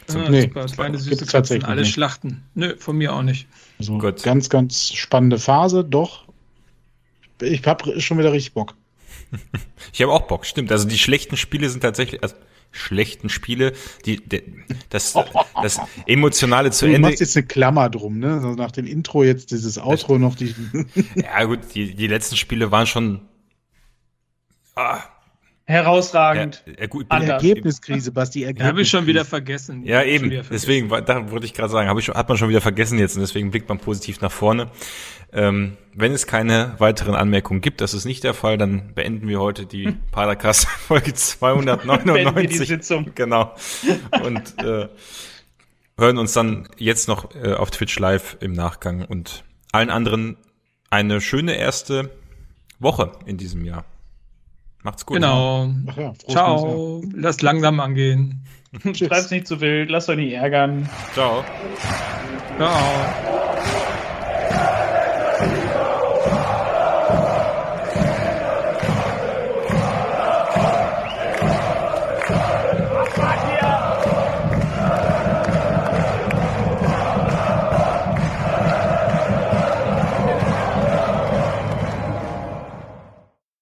Ah, nee, super. Kleine süße Katzen, alle nicht. Schlachten. Nö, von mir auch nicht. Also Gut. ganz, ganz spannende Phase, doch. Ich habe schon wieder richtig Bock. ich habe auch Bock, stimmt. Also die schlechten Spiele sind tatsächlich, also schlechten Spiele, die, die das, das emotionale zu du Ende. Du machst jetzt eine Klammer drum, ne? Also nach dem Intro jetzt dieses Outro noch die. ja gut, die, die letzten Spiele waren schon. Ah, Herausragend. Ja, gut, die Ergebniskrise, Basti. Ergebniskrise. Habe ich schon wieder vergessen. Ja, eben. Deswegen, da wollte ich gerade sagen, habe ich schon, hat man schon wieder vergessen jetzt und deswegen blickt man positiv nach vorne. Ähm, wenn es keine weiteren Anmerkungen gibt, das ist nicht der Fall, dann beenden wir heute die hm. Padercast Folge 299. die Sitzung. Genau. Und äh, hören uns dann jetzt noch äh, auf Twitch live im Nachgang und allen anderen eine schöne erste Woche in diesem Jahr. Macht's gut. Genau. Ja, Ciao. Lasst langsam angehen. Schreibt's nicht zu wild. Lasst euch nicht ärgern. Ciao. Ciao.